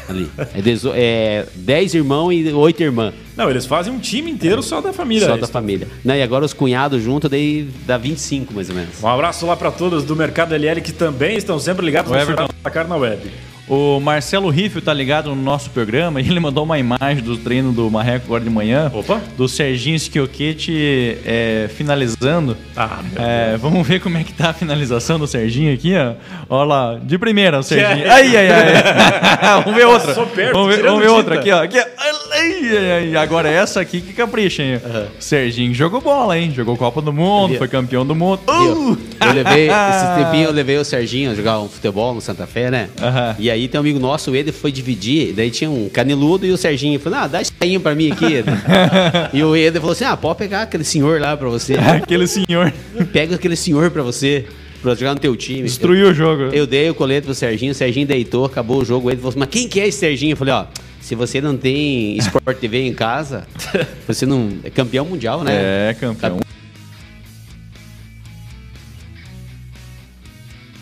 Ali. É, dezo- é 10 irmãos e 8 irmãs. Não, eles fazem um time inteiro só da família. Só né? da família. Não, e agora os cunhados juntos, daí dá 25 mais ou menos. Um abraço lá para todos do Mercado LL que também estão sempre ligados O no Everton. Placar na Web. O Marcelo Riffel tá ligado no nosso programa e ele mandou uma imagem do treino do Marreco agora de manhã. Opa. Do Serginho Schiochetti é, finalizando. Ah, meu É, vamos ver como é que tá a finalização do Serginho aqui, ó. Olha lá, de primeira o Serginho. é? Ai, ai, ai. vamos ver outra. Perto, vamos ver, vamos ver outra aqui, ó. Aqui, ó. Ai, ai. Agora essa aqui que capricha, hein? Serginho jogou bola, hein? Jogou Copa do Mundo, Viu? foi campeão do mundo. Uh! Eu levei, esse tempinho eu levei o Serginho a jogar um futebol no Santa Fé, né? Aham. E aí tem um amigo nosso, ele foi dividir, daí tinha um caneludo e o Serginho falou, ah, dá esse aí pra mim aqui. e o Eder falou assim, ah, pode pegar aquele senhor lá pra você. Aquele senhor Pega aquele senhor pra você, pra jogar no teu time. destruiu o jogo. Eu dei o colete pro Serginho, o Serginho deitou, acabou o jogo. Ele falou assim, mas quem que é esse Serginho? Eu falei, ó, se você não tem Sport TV em casa, você não... É campeão mundial, né? É, campeão.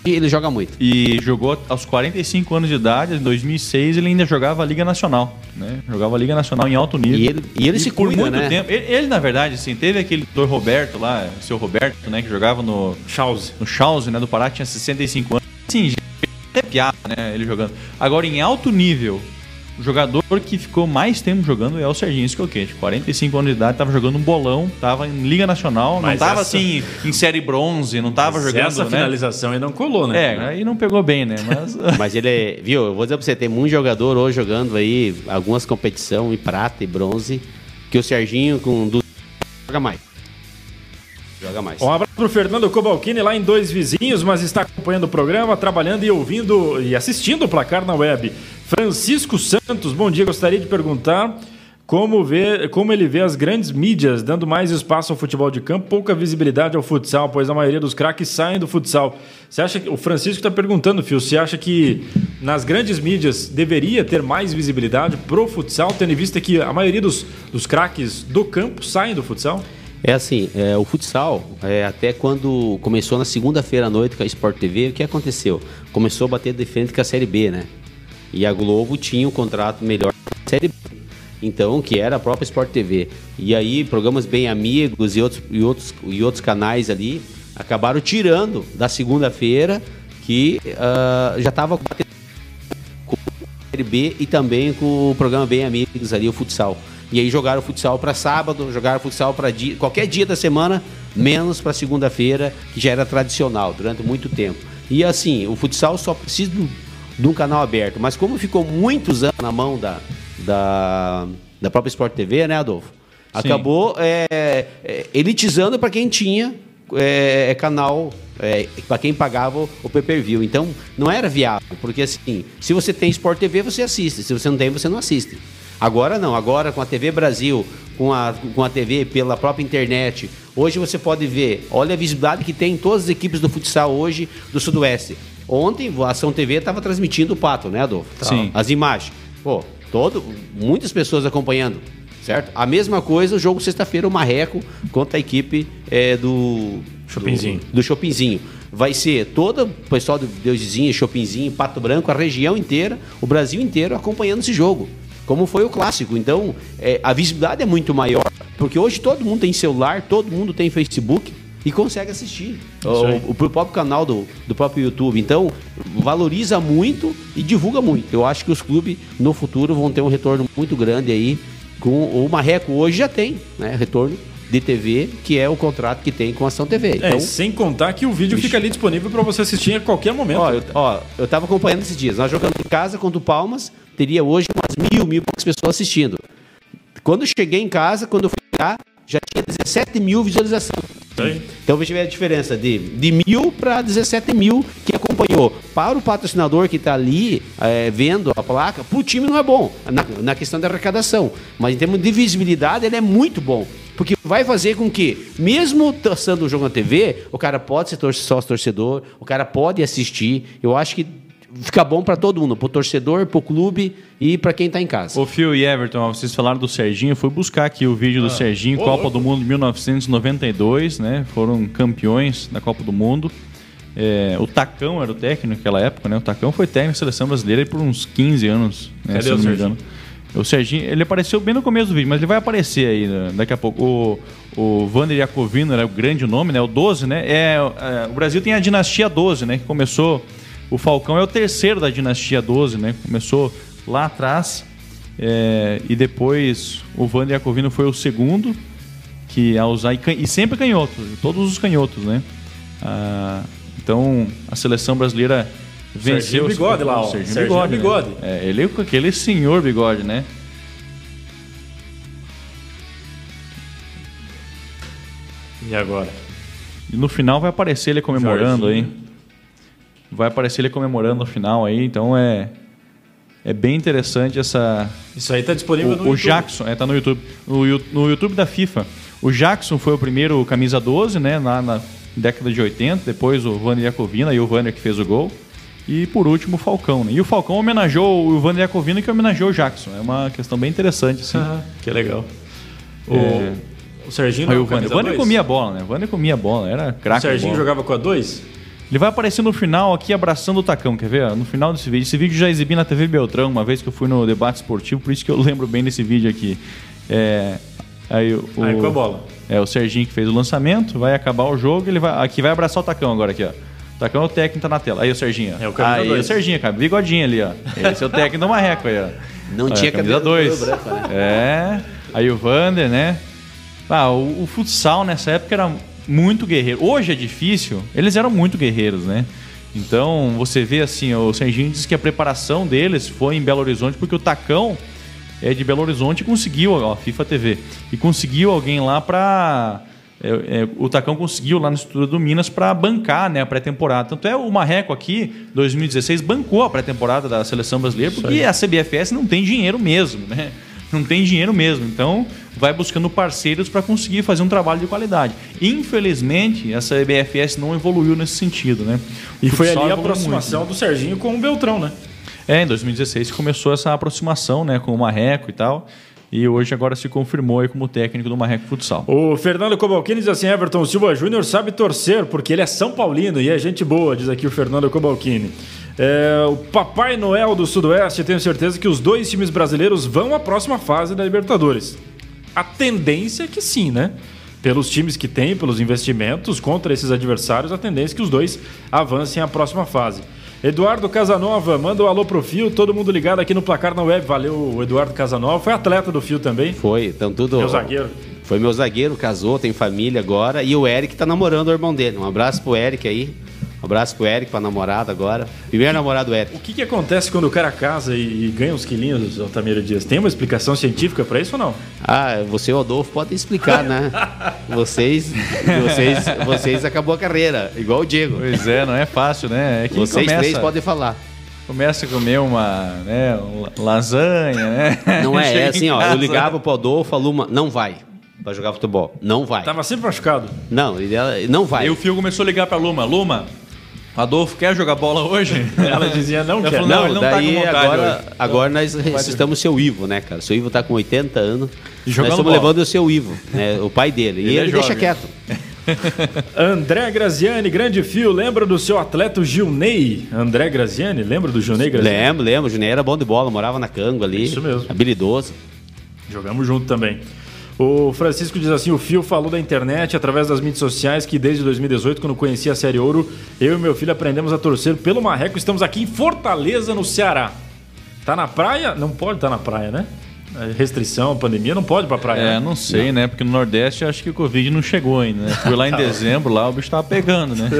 E ele joga muito. E jogou aos 45 anos de idade, em 2006 ele ainda jogava a Liga Nacional, né? Jogava a Liga Nacional em alto nível. E ele- e ele se por cuida, muito né? tempo. Ele, ele, na verdade, assim, teve aquele doutor Roberto lá, seu Roberto, né, que jogava no Chause. no Chause, né, do Pará, tinha 65 anos. Sim, até piada, né, ele jogando. Agora em alto nível, o jogador que ficou mais tempo jogando é o Serginho Scocchetti. 45 anos de idade, tava jogando um bolão, tava em Liga Nacional, não Mas tava essa- assim em série bronze, não tava Mas jogando, essa né? finalização aí não colou, né? É, aí não pegou bem, né? Mas Mas ele é, viu, eu vou dizer pra você, tem muito jogador hoje jogando aí algumas competições em prata e bronze, que o Serginho com joga mais. Joga mais. Um abraço pro Fernando Cobalcini lá em Dois Vizinhos, mas está acompanhando o programa, trabalhando e ouvindo e assistindo o placar na web. Francisco Santos, bom dia. Gostaria de perguntar como, vê, como ele vê as grandes mídias dando mais espaço ao futebol de campo, pouca visibilidade ao futsal, pois a maioria dos craques saem do futsal. Você acha que o Francisco está perguntando, Fio, você acha que nas grandes mídias deveria ter mais visibilidade pro futsal, tendo em vista que a maioria dos, dos craques do campo saem do futsal? É assim, é, o futsal, é, até quando começou na segunda-feira à noite com a Sport TV, o que aconteceu? Começou a bater de frente com a Série B, né? E a Globo tinha um contrato melhor a Série B então, que era a própria Sport TV. E aí, programas Bem Amigos e outros, e outros, e outros canais ali acabaram tirando da segunda-feira que uh, já estava com o Série B e também com o programa Bem Amigos ali, o futsal. E aí jogaram futsal para sábado, jogaram futsal para qualquer dia da semana, menos para segunda-feira, que já era tradicional durante muito tempo. E assim, o futsal só precisa de um canal aberto, mas como ficou muitos anos na mão da, da, da própria Sport TV, né, Adolfo? Acabou é, é, elitizando para quem tinha é, é canal, é, para quem pagava o pay-per-view. Então, não era viável, porque assim, se você tem Sport TV, você assiste. Se você não tem, você não assiste. Agora não, agora com a TV Brasil, com a, com a TV pela própria internet, hoje você pode ver, olha a visibilidade que tem em todas as equipes do futsal hoje do Sudoeste. Ontem a Ação TV estava transmitindo o pato, né, Adolfo? Sim. As imagens. Pô, todo, muitas pessoas acompanhando, certo? A mesma coisa o jogo sexta-feira, o Marreco contra a equipe é, do Chopinzinho. Do, do. Vai ser todo o pessoal do Deusezinho, Chopinzinho, Pato Branco, a região inteira, o Brasil inteiro acompanhando esse jogo. Como foi o clássico. Então, é, a visibilidade é muito maior. Porque hoje todo mundo tem celular, todo mundo tem Facebook e consegue assistir o, o, próprio canal do, do próprio YouTube. Então, valoriza muito e divulga muito. Eu acho que os clubes no futuro vão ter um retorno muito grande aí. Com o Marreco hoje já tem, né? Retorno de TV, que é o contrato que tem com a Ação TV. É, então, sem contar que o vídeo fica ali disponível para você assistir a qualquer momento. Ó, eu, ó, eu tava acompanhando esses dias. Nós jogando em casa contra o Palmas, teria hoje umas mil, mil poucas pessoas assistindo. Quando eu cheguei em casa, quando eu fui lá, já tinha 17 mil visualizações. Então veja a diferença de, de mil para 17 mil que acompanhou. Para o patrocinador que está ali é, vendo a placa, para o time não é bom, na, na, questão da arrecadação. Mas em termos de visibilidade, ele é muito bom. Porque vai fazer com que, mesmo estando o jogo na TV, o cara pode ser sócio torcedor, o cara pode assistir. Eu acho que fica bom para todo mundo, para o torcedor, para o clube e para quem está em casa. O Phil e Everton, vocês falaram do Serginho, eu fui buscar aqui o vídeo do ah. Serginho, Copa do Mundo 1992, né? Foram campeões da Copa do Mundo. É, o Tacão era o técnico naquela época, né? O Tacão foi técnico da seleção brasileira por uns 15 anos, né? Cadê se não me engano. O Serginho, ele apareceu bem no começo do vídeo, mas ele vai aparecer aí né? daqui a pouco. O, o Vander Iacovino era o grande nome, né? O 12, né? É, é, o Brasil tem a dinastia 12, né? Que começou o Falcão é o terceiro da dinastia 12, né? Começou lá atrás. É, e depois o Vander Iacovino foi o segundo que a usar. E, e sempre canhoto, todos os canhotos, né? Ah, então a seleção brasileira venceu. Serginho Bigode lá, ó. Serginho, Serginho Bigode. bigode. Né? É, ele com aquele senhor bigode, né? E agora? E no final vai aparecer ele comemorando Jorginho. aí. Vai aparecer ele comemorando no final aí, então é é bem interessante essa. Isso aí está disponível o, no o YouTube. O Jackson, é, tá no YouTube. No, no YouTube da FIFA. O Jackson foi o primeiro camisa 12, né? Lá na década de 80. Depois o Vander Iacovina e o Vander que fez o gol. E por último o Falcão. Né? E o Falcão homenageou o Vander Iacovina que homenageou o Jackson. É uma questão bem interessante, assim. Ah, que legal. O, é... o Serginho. Aí o Vander. Vander comia bola, né? O Vander comia bola, era craque. O Serginho jogava com a 2? Ele vai aparecer no final aqui abraçando o tacão, quer ver? No final desse vídeo. Esse vídeo já exibi na TV Beltrão uma vez que eu fui no debate esportivo, por isso que eu lembro bem desse vídeo aqui. É, aí, o, aí com a bola. É o Serginho que fez o lançamento, vai acabar o jogo, ele vai aqui vai abraçar o tacão agora aqui, ó. O tacão é o técnico tá na tela. Aí o Serginho. É o aí o Serginho, cara, bigodinho ali, ó. Esse é o técnico do Marreco aí, ó. Não tinha camisa 2. Né? É. Aí o Vander, né? Ah, o, o futsal nessa época era muito guerreiro. Hoje é difícil, eles eram muito guerreiros, né? Então, você vê assim, o Serginho diz que a preparação deles foi em Belo Horizonte, porque o Tacão é de Belo Horizonte e conseguiu, ó, FIFA TV, e conseguiu alguém lá para é, é, o Tacão conseguiu lá no Estrutura do Minas para bancar né, a pré-temporada. Tanto é o Marreco aqui, 2016, bancou a pré-temporada da seleção brasileira, porque a CBFS não tem dinheiro mesmo, né? Não tem dinheiro mesmo. Então, vai buscando parceiros para conseguir fazer um trabalho de qualidade. Infelizmente, essa EBFS não evoluiu nesse sentido, né? E foi ali a aproximação muito, do Serginho com o Beltrão, né? É, em 2016 começou essa aproximação, né, com o Marreco e tal. E hoje agora se confirmou aí como técnico do Marreco Futsal. O Fernando Cobalcini diz assim: Everton Silva Júnior sabe torcer, porque ele é São Paulino e é gente boa, diz aqui o Fernando Cobalcini. É, o Papai Noel do Sudoeste, tenho certeza que os dois times brasileiros vão à próxima fase da Libertadores. A tendência é que sim, né? Pelos times que tem, pelos investimentos contra esses adversários, a tendência é que os dois avancem à próxima fase. Eduardo Casanova, manda um alô pro Fio, todo mundo ligado aqui no Placar na Web. Valeu, Eduardo Casanova. Foi atleta do Fio também. Foi, então tudo. Meu zagueiro. Foi meu zagueiro, casou, tem família agora. E o Eric tá namorando o irmão dele. Um abraço pro Eric aí. Um abraço pro Eric, pra namorada agora. Primeiro namorado Eric. O que, que acontece quando o cara casa e, e ganha uns quilinhos, Altamiro Dias? Tem uma explicação científica para isso ou não? Ah, você e o Adolfo podem explicar, né? vocês, vocês, vocês acabou a carreira, igual o Diego. Pois é, não é fácil, né? É vocês começa, três podem falar. Começa a comer uma né, lasanha, né? Não é, é assim, ó. Eu ligava pro Adolfo, a Luma, não vai pra jogar futebol. Não vai. Tava sempre machucado. Não, ele- não vai. Aí o Fio começou a ligar pra Luma. Luma, Adolfo quer jogar bola hoje? Ela dizia não quer. falou, Não, ele não tá com vontade agora, hoje. agora nós ressuscitamos o seu Ivo, né, cara? Seu Ivo tá com 80 anos. E nós estamos bola. levando o seu Ivo, né? O pai dele. Ele e é ele deixa jovem. quieto. André Graziani, grande fio, lembra do seu atleta Gilney? André Graziani, lembra do Gilney Graziani? Lembro, lembro. O Juninho era bom de bola, morava na Canga ali. Isso mesmo. Habilidoso. Jogamos junto também. O Francisco diz assim: o Fio falou da internet através das mídias sociais que desde 2018, quando conheci a Série Ouro, eu e meu filho aprendemos a torcer pelo Marreco. Estamos aqui em Fortaleza, no Ceará. Tá na praia? Não pode estar na praia, né? É Restrição, pandemia, não pode ir pra praia. É, né? não sei, né? Porque no Nordeste acho que o Covid não chegou ainda, né? Fui lá em dezembro, lá o bicho tava pegando, né?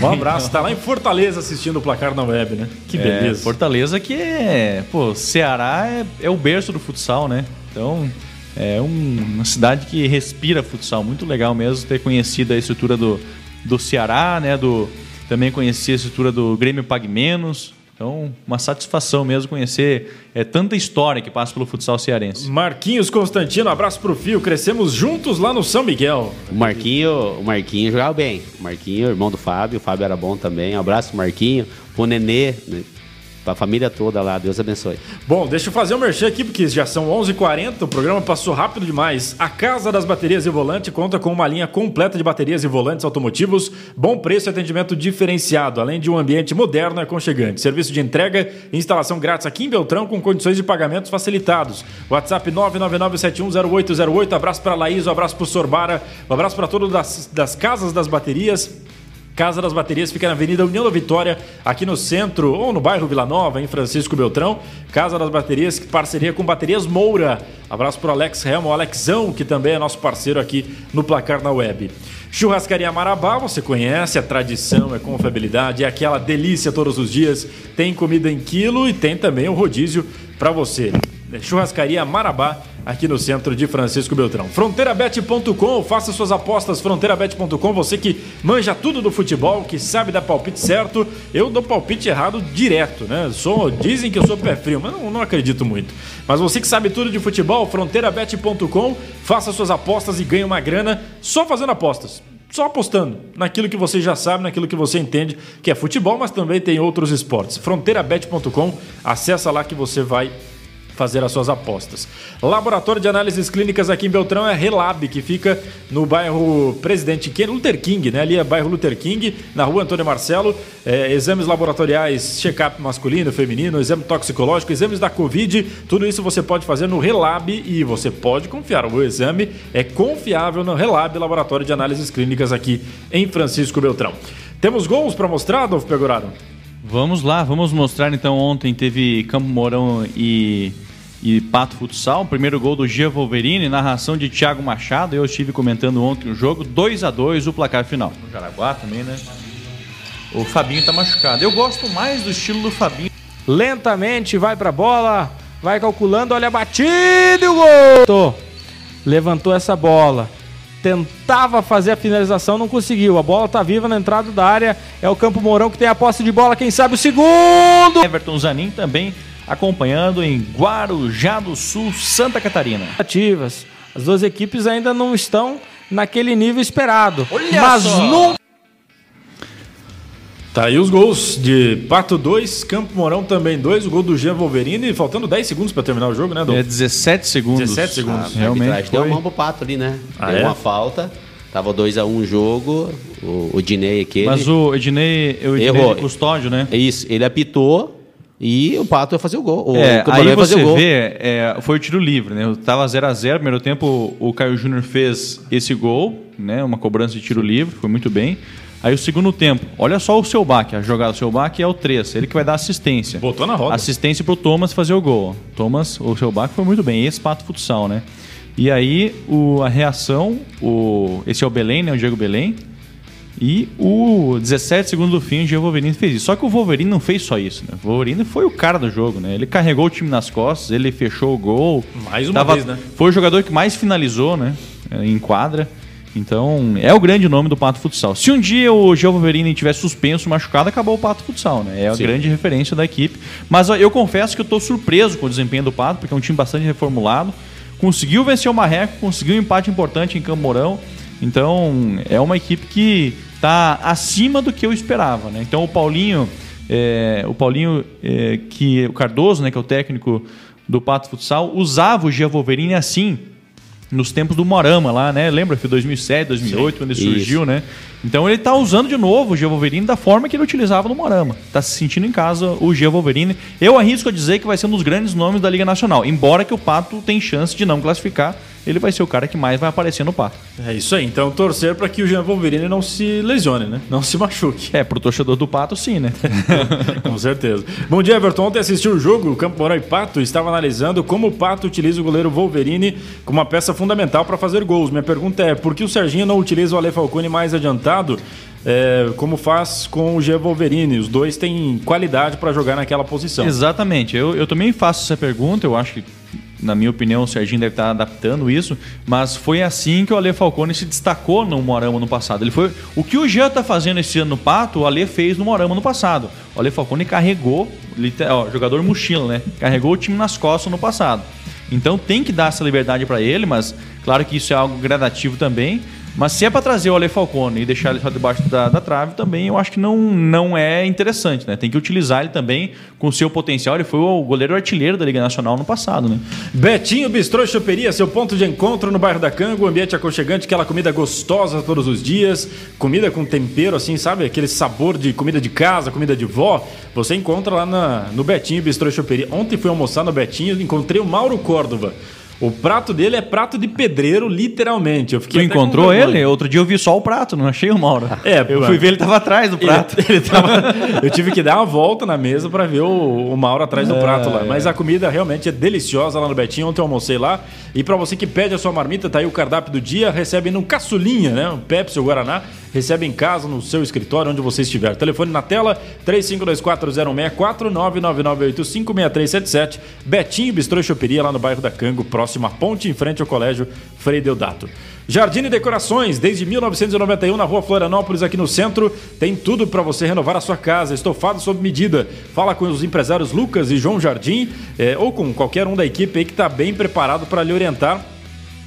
Um abraço, tá lá em Fortaleza assistindo o placar na web, né? Que É, beleza. Fortaleza que é. Pô, Ceará é, é o berço do futsal, né? Então, é um- uma cidade que respira futsal. Muito legal mesmo ter conhecido a estrutura do, do Ceará, né? Do, também conheci a estrutura do Grêmio Pag Menos. Então, uma satisfação mesmo conhecer é, tanta história que passa pelo futsal cearense. Marquinhos Constantino, abraço pro Fio. Crescemos juntos lá no São Miguel. O Marquinho, o Marquinho jogava bem. O Marquinho, irmão do Fábio. O Fábio era bom também. Um abraço Marquinho. Pro Nenê. Né? Pra família toda lá. Deus abençoe. Bom, deixa eu fazer um merchan aqui, porque já são 11h40, o programa passou rápido demais. A Casa das Baterias e Volante conta com uma linha completa de baterias e volantes automotivos, bom preço e atendimento diferenciado, além de um ambiente moderno e aconchegante. Serviço de entrega e instalação grátis aqui em Beltrão, com condições de pagamentos facilitados. WhatsApp 999710808, abraço para Laís, um abraço para o Sorbara, um abraço para todos das, das Casas das Baterias. Casa das Baterias fica na Avenida União da Vitória, aqui no centro, ou no bairro Vila Nova, em Francisco Beltrão. Casa das Baterias, parceria com Baterias Moura. Abraço pro Alex Helmo, o Alexão, que também é nosso parceiro aqui no Placar na Web. Churrascaria Marabá, você conhece, a tradição, é confiabilidade, é aquela delícia todos os dias. Tem comida em quilo e tem também o rodízio para você. Churrascaria Marabá, aqui no centro de Francisco Beltrão. Fronteirabet.com, faça suas apostas, fronteirabet.com, você que manja tudo do futebol, que sabe dar palpite certo. Eu dou palpite errado direto, né? Sou, dizem que eu sou pé frio, mas não, não acredito muito. Mas você que sabe tudo de futebol, fronteirabet.com, faça suas apostas e ganhe uma grana só fazendo apostas. Só apostando naquilo que você já sabe, naquilo que você entende, que é futebol, mas também tem outros esportes. Fronteirabet.com, acessa lá que você vai fazer as suas apostas. Laboratório de Análises Clínicas aqui em Beltrão é Relab, que fica no bairro Presidente Luther King, né? Ali é bairro Luther King, na rua Antônio Marcelo. É, exames laboratoriais, check-up masculino, feminino, exame toxicológico, exames da Covid, tudo isso você pode fazer no Relab e você pode confiar. O exame é confiável no Relab, Laboratório de Análises Clínicas aqui em Francisco Beltrão. Temos gols para mostrar, Adolfo Pegoraro? Vamos lá, vamos mostrar então. Ontem teve Campo Mourão e, e Pato Futsal. Primeiro gol do Gia Wolverine, narração de Thiago Machado. Eu estive comentando ontem o jogo. 2 a 2 o placar final. No Jaraguá também, né? O Fabinho tá machucado. Eu gosto mais do estilo do Fabinho. Lentamente vai pra bola, vai calculando, olha a batida e o gol! Levantou essa bola. Tentava fazer a finalização, não conseguiu. A bola tá viva na entrada da área. É o Campo Mourão que tem a posse de bola. Quem sabe o segundo? Everton Zanin também acompanhando em Guarujá do Sul, Santa Catarina. Ativas. As duas equipes ainda não estão naquele nível esperado. Olha mas só! nunca Tá aí os gols de Pato 2, Campo Mourão também 2, o gol do Jean Wolverine, faltando 10 segundos pra terminar o jogo, né, Dom? É 17 segundos. 17 segundos. Ah, realmente arbitragem deu foi. uma mão pro pato ali, né? Ah, deu é? uma falta. Tava 2x1 um o jogo. O, o Dinei aquele. Mas o Ednei, o Ednei Errou. custódio, né? É isso, ele apitou e o pato ia fazer o gol. O É, aí ia fazer você o gol. vê, é, foi o tiro livre, né? Tava 0x0, primeiro tempo o Caio Júnior fez esse gol, né? Uma cobrança de tiro livre, foi muito bem. Aí o segundo tempo, olha só o seu baque, a jogada do seu baque é o 3, ele que vai dar assistência. Botou na roda. Assistência pro Thomas fazer o gol. Thomas, o seu baque foi muito bem, esse pato futsal, né? E aí o, a reação, o, esse é o Belém, né? O Diego Belém. E o 17 segundos do fim, o Diego Wolverine fez isso. Só que o Wolverine não fez só isso, né? O Wolverine foi o cara do jogo, né? Ele carregou o time nas costas, ele fechou o gol. Mais uma vez, né? Foi o jogador que mais finalizou, né? Em quadra. Então, é o grande nome do Pato Futsal. Se um dia o Gio Wolverine tivesse suspenso, machucado, acabou o Pato Futsal, né? É a Sim. grande referência da equipe. Mas eu confesso que eu tô surpreso com o desempenho do Pato, porque é um time bastante reformulado. Conseguiu vencer o Marreco, conseguiu um empate importante em Campo Mourão. Então, é uma equipe que tá acima do que eu esperava, né? Então, o Paulinho, é, o Paulinho é, que o Cardoso, né, que é o técnico do Pato Futsal, usava o Gia Wolverine assim nos tempos do Morama lá, né? Lembra? Foi 2007, 2008, quando ele Isso. surgiu, né? Então ele tá usando de novo o Gia Wolverine da forma que ele utilizava no Morama. Tá se sentindo em casa o Gia Wolverine. Eu arrisco a dizer que vai ser um dos grandes nomes da Liga Nacional. Embora que o Pato tem chance de não classificar, ele vai ser o cara que mais vai aparecer no Pato. É isso aí, então torcer para que o Jean Wolverine não se lesione, né? Não se machuque. É, pro torcedor do Pato, sim, né? Com certeza. Bom dia, Everton. Ontem assistiu o jogo, o Campo Mourão e Pato estava analisando como o Pato utiliza o goleiro Wolverine como uma peça fundamental para fazer gols. Minha pergunta é, por que o Serginho não utiliza o Ale Falcone mais adiantado, é, como faz com o Jean Wolverine? Os dois têm qualidade para jogar naquela posição. Exatamente. Eu, eu também faço essa pergunta. Eu acho que, na minha opinião, o Serginho deve estar adaptando isso. Mas foi assim que o Ale Falcone se destacou no Morama no passado. Ele foi o que o Jean está fazendo esse ano no Pato, o Ale fez no Morama no passado. O Ale Falcone carregou, ó, jogador mochila, né? Carregou o time nas costas no passado. Então tem que dar essa liberdade para ele, mas claro que isso é algo gradativo também. Mas se é para trazer o Ale Falcone e deixar ele só debaixo da, da trave, também eu acho que não, não é interessante, né? Tem que utilizar ele também com o seu potencial. Ele foi o goleiro artilheiro da Liga Nacional no passado, né? Betinho Bistrô Choperia, seu ponto de encontro no bairro da Cango, ambiente aconchegante, aquela comida gostosa todos os dias, comida com tempero assim, sabe? Aquele sabor de comida de casa, comida de vó. Você encontra lá na- no Betinho Bistrô Choperia. Ontem fui almoçar no Betinho, encontrei o Mauro Córdova. O prato dele é prato de pedreiro, literalmente. Eu Tu fiquei com encontrou ele? Outro dia eu vi só o prato, não achei o Mauro. É, eu fui ver ele tava atrás do prato. Ele, ele tava- eu tive que dar uma volta na mesa para ver o, o Mauro atrás do prato lá. Mas a comida realmente é deliciosa lá no Betinho. Ontem eu almocei lá. E para você que pede a sua marmita, tá aí o cardápio do dia. Recebe num caçulinha, né? Um Pepsi ou Guaraná. Recebe em casa, no seu escritório, onde você estiver. Telefone na tela: 35240164 999856377. Betinho Bistrô e Choperia lá no bairro da Cango, próximo à ponte, em frente ao Colégio Frei Deodato. Jardim e Decorações, desde 1991 na rua Florianópolis, aqui no centro, tem tudo para você renovar a sua casa, estofado sob medida. Fala com os empresários Lucas e João Jardim, eh, ou com qualquer um da equipe aí que está bem preparado para lhe orientar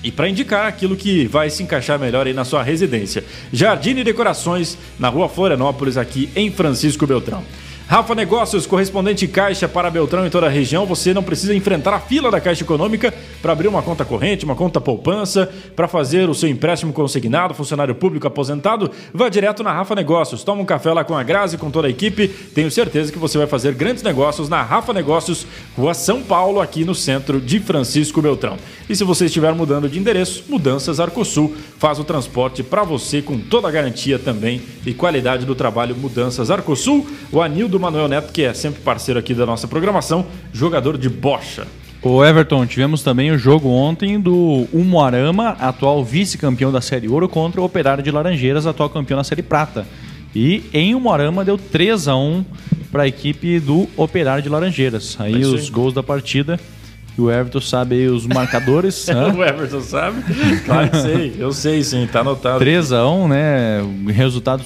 e para indicar aquilo que vai se encaixar melhor aí na sua residência. Jardim e Decorações, na rua Florianópolis, aqui em Francisco Beltrão. Rafa Negócios, correspondente Caixa para Beltrão em toda a região. Você não precisa enfrentar a fila da Caixa Econômica para abrir uma conta corrente, uma conta poupança, para fazer o seu empréstimo consignado, funcionário público aposentado. Vá direto na Rafa Negócios. Toma um café lá com a Grazi, com toda a equipe. Tenho certeza que você vai fazer grandes negócios na Rafa Negócios, Rua São Paulo, aqui no centro de Francisco Beltrão. E se você estiver mudando de endereço, Mudanças Arcosul faz o transporte para você com toda a garantia também e qualidade do trabalho Mudanças Arcosul. O Anildo Manuel Neto, que é sempre parceiro aqui da nossa programação, jogador de bocha. Ô Everton, tivemos também o jogo ontem do Umuarama, atual vice-campeão da Série Ouro, contra o Operário de Laranjeiras, atual campeão da Série Prata. E em Umuarama deu 3 a 1 para a equipe do Operário de Laranjeiras. Aí os gols da partida. E o Everton sabe aí os marcadores. O Everton sabe? Claro que sei, eu sei sim, tá anotado. 3 a 1 né? Resultado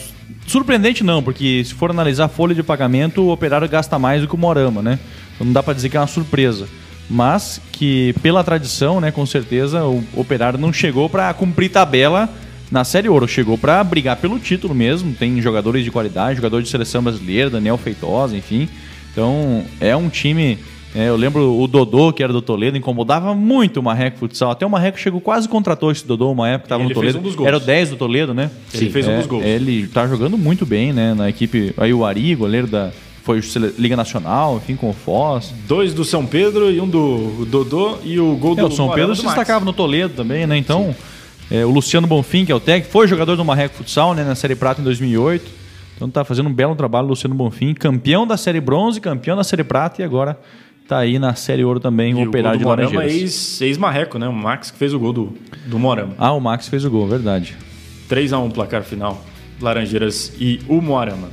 surpreendente não, porque se for analisar a folha de pagamento, o Operário gasta mais do que o Morama, né? Então não dá para dizer que é uma surpresa. Mas que, pela tradição, né, com certeza, o Operário não chegou para cumprir tabela na Série Ouro. Chegou para brigar pelo título mesmo. Tem jogadores de qualidade, jogador de seleção brasileira, Daniel Feitosa, enfim. Então é um time. é, eu lembro o Dodô, que era do Toledo, incomodava muito o Marreco Futsal. Até o Marreco chegou quase contratou esse Dodô uma época, estava no ele fez Toledo. um dos gols. Era o 10 do Toledo, né? Ele fez um É, dos gols. Ele tá jogando muito bem, né? Na equipe. Aí o Ari, goleiro da. Foi Liga Nacional, enfim, com o Foz. Dois do São Pedro e um do Dodô e o gol É, do o São Pedro se destacava no Toledo também, né? Então, é, o Luciano Bonfim, que é o técnico, foi jogador do Marreco Futsal, né? Na Série Prata em 2008. Então tá fazendo um belo trabalho o Luciano Bonfim, campeão da Série Bronze, campeão da Série Prata e agora tá aí na Série Ouro também, o Operário de Morama, Laranjeiras. ex- ex-marreco, né? O Max que fez o gol do, do Morama. Ah, o Max fez o gol, verdade. 3x1 placar final. Laranjeiras e o Moarama.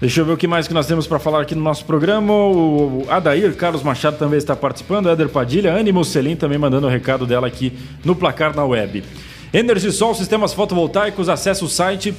Deixa eu ver o que mais que nós temos para falar aqui no nosso programa. O Adair Carlos Machado também está participando. Éder Padilha, Anne Musselin também mandando o recado dela aqui no placar na web. Energisol Sistemas Fotovoltaicos, acesse o site.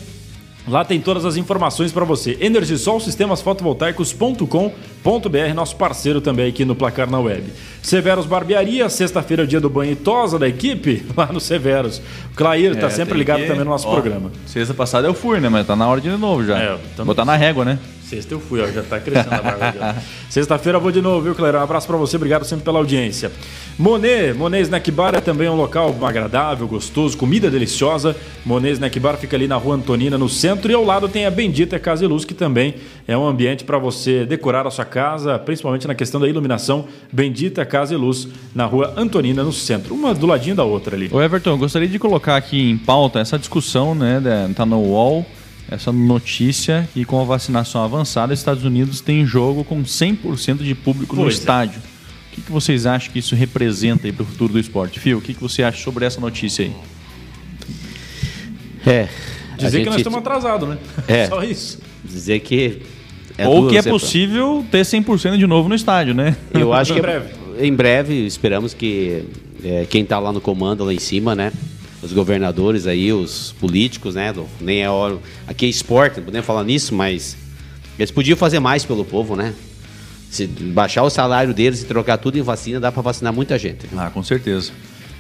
Lá tem todas as informações para você. Energisol Sistemas Fotovoltaicos.com.br, nosso parceiro também aqui no Placar na Web. Severos Barbearia, sexta-feira, dia do banho e tosa da equipe, lá no Severos. O Clair está É, sempre ligado que- também no nosso ó, programa. Sexta passada eu fui, né? Mas tá na hora de novo já. É, Botar na régua, né? Sexta eu fui, ó, já tá crescendo a barba. Sexta-feira eu vou de novo, viu, Cleber? Um abraço pra você, obrigado sempre pela audiência. Monet, Monet Snack Bar é também um local agradável, gostoso, comida deliciosa. Monet Snack Bar fica ali na rua Antonina, no centro, e ao lado tem a Bendita Casa e Luz, que também é um ambiente para você decorar a sua casa, principalmente na questão da iluminação. Bendita Casa e Luz, na rua Antonina, no centro, uma do ladinho da outra ali. Ô Everton, eu gostaria de colocar aqui em pauta essa discussão, né? da- Tá no UOL, essa notícia que com a vacinação avançada, Estados Unidos tem jogo com 100% de público no Pois é. estádio. O que, que vocês acham que isso representa aí para o futuro do esporte? Fio, o que, que você acha sobre essa notícia aí? É. Dizer que nós gente- estamos atrasados, né? É. Só isso. Dizer que. é Ou duas, que é pra- possível ter 100% de novo no estádio, né? Eu acho Em que breve. em breve esperamos que é, quem está lá no comando lá em cima, né? Os governadores aí, os políticos, né? do- nem é hora. Aqui é esporte, não podemos falar nisso, mas eles podiam fazer mais pelo povo, né? Se baixar o salário deles e trocar tudo em vacina, dá para vacinar muita gente. viu? Ah, com certeza.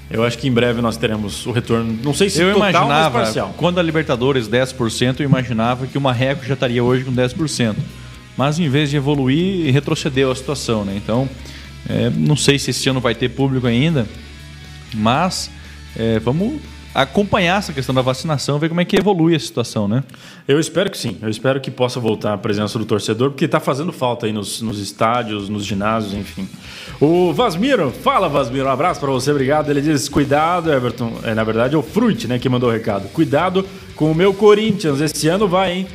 Eu acho que em breve nós teremos o retorno, não sei se Eu total, mas imaginava, parcial. quando a Libertadores 10%, eu imaginava que o Marreco já estaria hoje com 10%. Mas em vez de evoluir, retrocedeu a situação, né? Então, é, não sei se esse ano vai ter público ainda, mas é, vamos acompanhar essa questão da vacinação, ver como é que evolui a situação, né? Eu espero que sim. Eu espero que possa voltar a presença do torcedor, porque está fazendo falta aí nos, nos estádios, nos ginásios, enfim. O Vasmiro, fala Vasmiro, um abraço para você, obrigado. Ele diz: cuidado, Everton. É, na verdade, é o Fruit, né, que mandou o recado. Cuidado com o meu Corinthians. Esse ano vai, hein?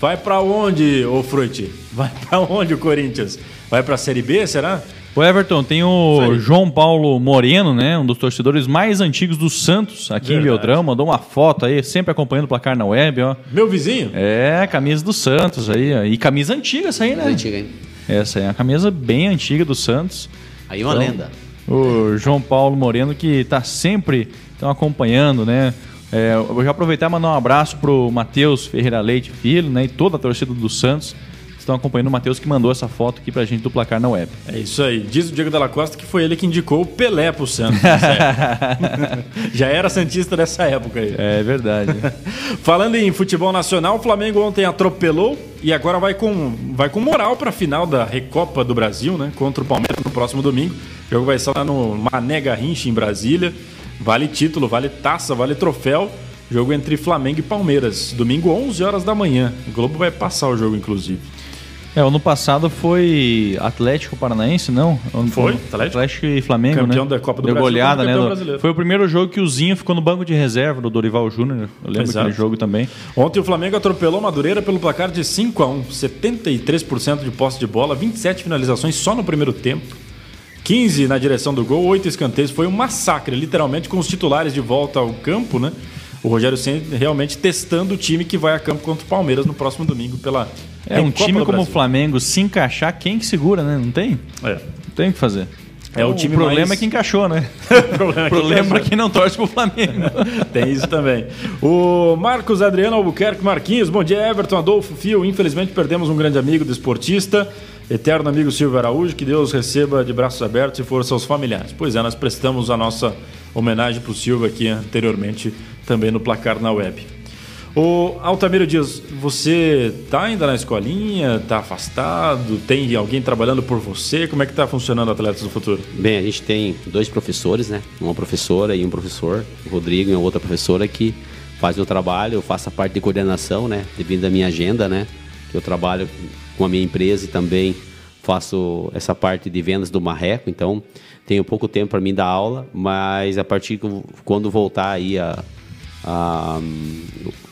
Vai para onde, ô Fruit? Vai para onde o Corinthians? Vai para a Série B, será? O Everton tem o. João Paulo Moreno, né? Um dos torcedores mais antigos do Santos, aqui em Verdade. Beltrão. Mandou uma foto aí, sempre acompanhando o placar na web, ó. Meu vizinho? É, camisa do Santos aí, ó. E camisa antiga essa aí, né? Antiga, hein? Essa aí é uma camisa bem antiga do Santos. Aí uma Então, lenda. O João Paulo Moreno que está sempre então, acompanhando, né? É, eu vou já aproveitar e mandar um abraço pro Matheus Ferreira Leite Filho, né? E toda a torcida do Santos estão acompanhando o Matheus que mandou essa foto aqui pra gente do placar na web. É isso aí. Diz o Diego Della Costa que foi ele que indicou o Pelé pro Santos. época. Já era Santista nessa época aí. É verdade. Falando em futebol nacional, o Flamengo ontem atropelou e agora vai com, vai com moral para a final da Recopa do Brasil, né? Contra o Palmeiras no próximo domingo. O jogo vai ser lá no Mané Garrincha, em Brasília. Vale título, vale taça, vale troféu. Jogo entre Flamengo e Palmeiras. Domingo, 11 horas da manhã. O Globo vai passar o jogo, inclusive. É, ano passado foi Atlético Paranaense, não? Foi, Atlético. Atlético. e Flamengo, Campeão né? da Copa do Deu Brasil, goleada, né? brasileiro. Foi o primeiro jogo que o Zinho ficou no banco de reserva do Dorival Júnior. Eu lembro Exato. daquele jogo também. Ontem o Flamengo atropelou Madureira pelo placar de 5 a 1 73% de posse de bola, 27 finalizações só no primeiro tempo. 15 na direção do gol, 8 escanteios. Foi um massacre, literalmente, com os titulares de volta ao campo, né? O Rogério Ceni realmente testando o time que vai a campo contra o Palmeiras no próximo domingo pela É, um Recopa time como o. Flamengo se encaixar, quem que segura, né? Não tem? É. Não tem o que fazer. É o time o problema mais- é que encaixou, né? o problema é que problema é quem não torce pro Flamengo. Tem isso também. O Marcos Adriano Albuquerque Marquinhos, bom dia, Everton, Adolfo, Fio. Infelizmente perdemos um grande amigo do esportista, eterno amigo Silvio Araújo. Que Deus receba de braços abertos e força aos familiares. Pois é, nós prestamos a nossa homenagem para o Silvio aqui anteriormente, também no placar na web. O Altamiro Dias, você tá ainda na escolinha? Tá afastado? Tem alguém trabalhando por você? Como é que tá funcionando Atletas do Futuro? Bem, a gente tem dois professores, né? Uma professora e um professor, o Rodrigo e outra professora que faz o trabalho, eu faço a parte de coordenação, né? Devido à minha agenda, né? Eu trabalho com a minha empresa e também faço essa parte de vendas do Marreco, então tenho pouco tempo para mim dar aula, mas a partir eu- quando voltar aí a, a,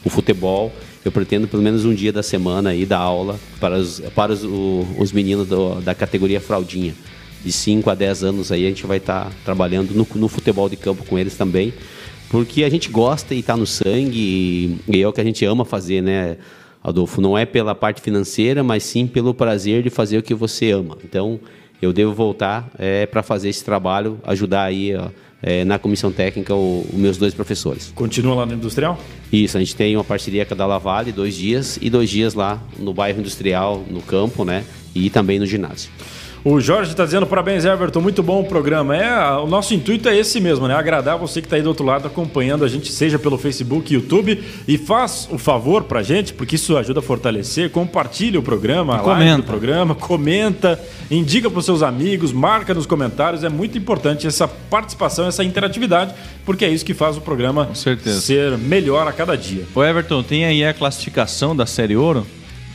o futebol, eu pretendo pelo menos um dia da semana aí dar aula para os, para os, o- os meninos do- da categoria fraldinha. De 5 a 10 anos aí a gente vai estar trabalhando no, no futebol de campo com eles também, porque a gente gosta e está no sangue e, e é o que a gente ama fazer, né? Adolfo, não é pela parte financeira, mas sim pelo prazer de fazer o que você ama. Então, eu devo voltar é, para fazer esse trabalho, ajudar aí ó, é, na comissão técnica os meus dois professores. Continua lá no Industrial? Isso, a gente tem uma parceria com a Dalla Vale, dois dias, e dois dias lá no bairro industrial, no campo, né? E também no ginásio. O Jorge está dizendo parabéns, Everton. Muito bom o programa. É, o nosso intuito é esse mesmo, né? Agradar você que está aí do outro lado acompanhando a gente, seja pelo Facebook, YouTube. E faz o favor pra gente, porque isso ajuda a fortalecer. Compartilha o programa, a live comenta. do programa, comenta, indica para os seus amigos, marca nos comentários. É muito importante essa participação, essa interatividade, porque é isso que faz o programa ser melhor a cada dia. Ô Everton, tem aí a classificação da Série Ouro.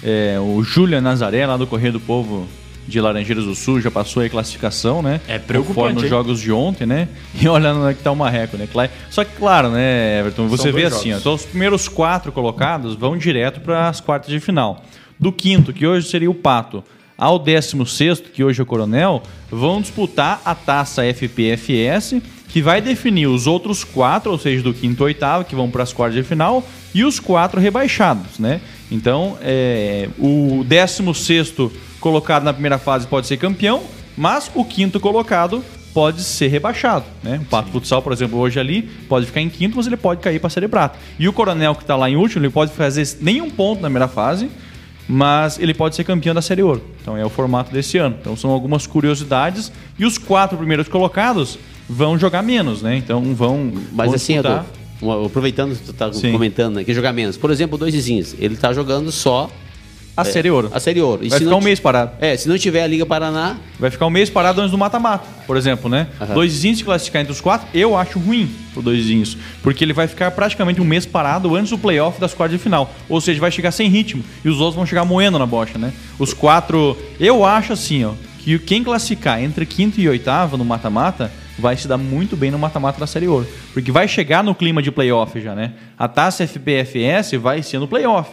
É, o Júlia Nazaré, lá do Correio do Povo de Laranjeiras do Sul, já passou aí a classificação, né? É preocupante, Conforme nos jogos de ontem, né? E olha onde é que tá o Marreco, né? Só que, claro, né, Everton, você São vê assim, ó, então os primeiros quatro colocados vão direto para as quartas de final. Do quinto, que hoje seria o Pato, ao décimo sexto, que hoje é o Coronel, vão disputar a taça FPFS, que vai definir os outros quatro, ou seja, do quinto ao oitavo, que vão para as quartas de final, e os quatro rebaixados, né? Então, é, o décimo sexto colocado na primeira fase pode ser campeão, mas o quinto colocado pode ser rebaixado, né? O Pato Futsal, por exemplo, hoje ali pode ficar em quinto, mas ele pode cair para a Série Prata. E o Coronel que está lá em último, ele pode fazer nenhum ponto na primeira fase, mas ele pode ser campeão da Série Ouro. Então é o formato desse ano. Então são algumas curiosidades e os quatro primeiros colocados vão jogar menos, né? Então vão Mas vão assim, disputar. Aproveitando que tu tá Sim. comentando, né, que jogar menos. Por exemplo, dois vizinhos, ele tá jogando só a Série Ouro. a Série Ouro. E Vai ficar um mês parado. É, se não tiver a Liga Paraná, Vai ficar um mês parado antes do mata-mata, por exemplo, né? Aham. Dois vizinhos se classificar entre os quatro, eu acho ruim pro dois vizinhos. Porque ele vai ficar praticamente um mês parado antes do playoff das quartas de final. Ou seja, vai chegar sem ritmo. E os outros vão chegar moendo na bocha, né? Os quatro. Eu acho assim, ó, que quem classificar entre quinto e oitavo no mata-mata vai se dar muito bem no mata-mata da Série Ouro. Porque vai chegar no clima de playoff já, né? A taça FPFS vai ser no playoff.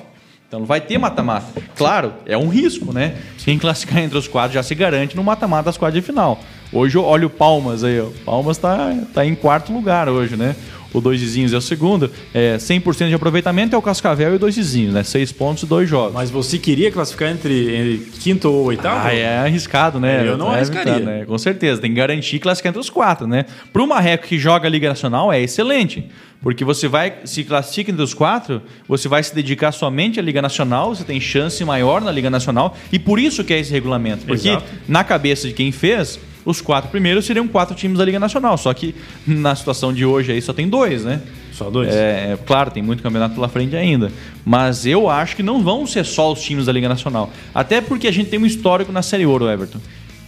Então vai ter mata-mata. Claro, é um risco, né? Quem classificar entre os quatro já se garante no mata-mata das quartas de final. Hoje eu olho o Palmas aí, ó. Palmas tá, tá em quarto lugar hoje, né? O dois vizinhos é o segundo. É, 100% de aproveitamento é o Cascavel e o dois vizinhos, né? Seis pontos e dois jogos. Mas você queria classificar entre, entre quinto ou oitavo? Ah, é arriscado, né? Eu não É arriscaria. arriscado, né? Com certeza, tem que garantir classificar entre os quatro, né? Para o Marreco que joga a Liga Nacional é excelente, porque você vai, se classifica entre os quatro, você vai se dedicar somente à Liga Nacional, você tem chance maior na Liga Nacional, e por isso que é esse regulamento. Porque Exato. na cabeça de quem fez, os quatro primeiros seriam quatro times da Liga Nacional, só que na situação de hoje aí só tem dois, né? Só dois? É, é, claro, tem muito campeonato pela frente ainda. Mas eu acho que não vão ser só os times da Liga Nacional. Até porque a gente tem um histórico na Série Ouro, Everton.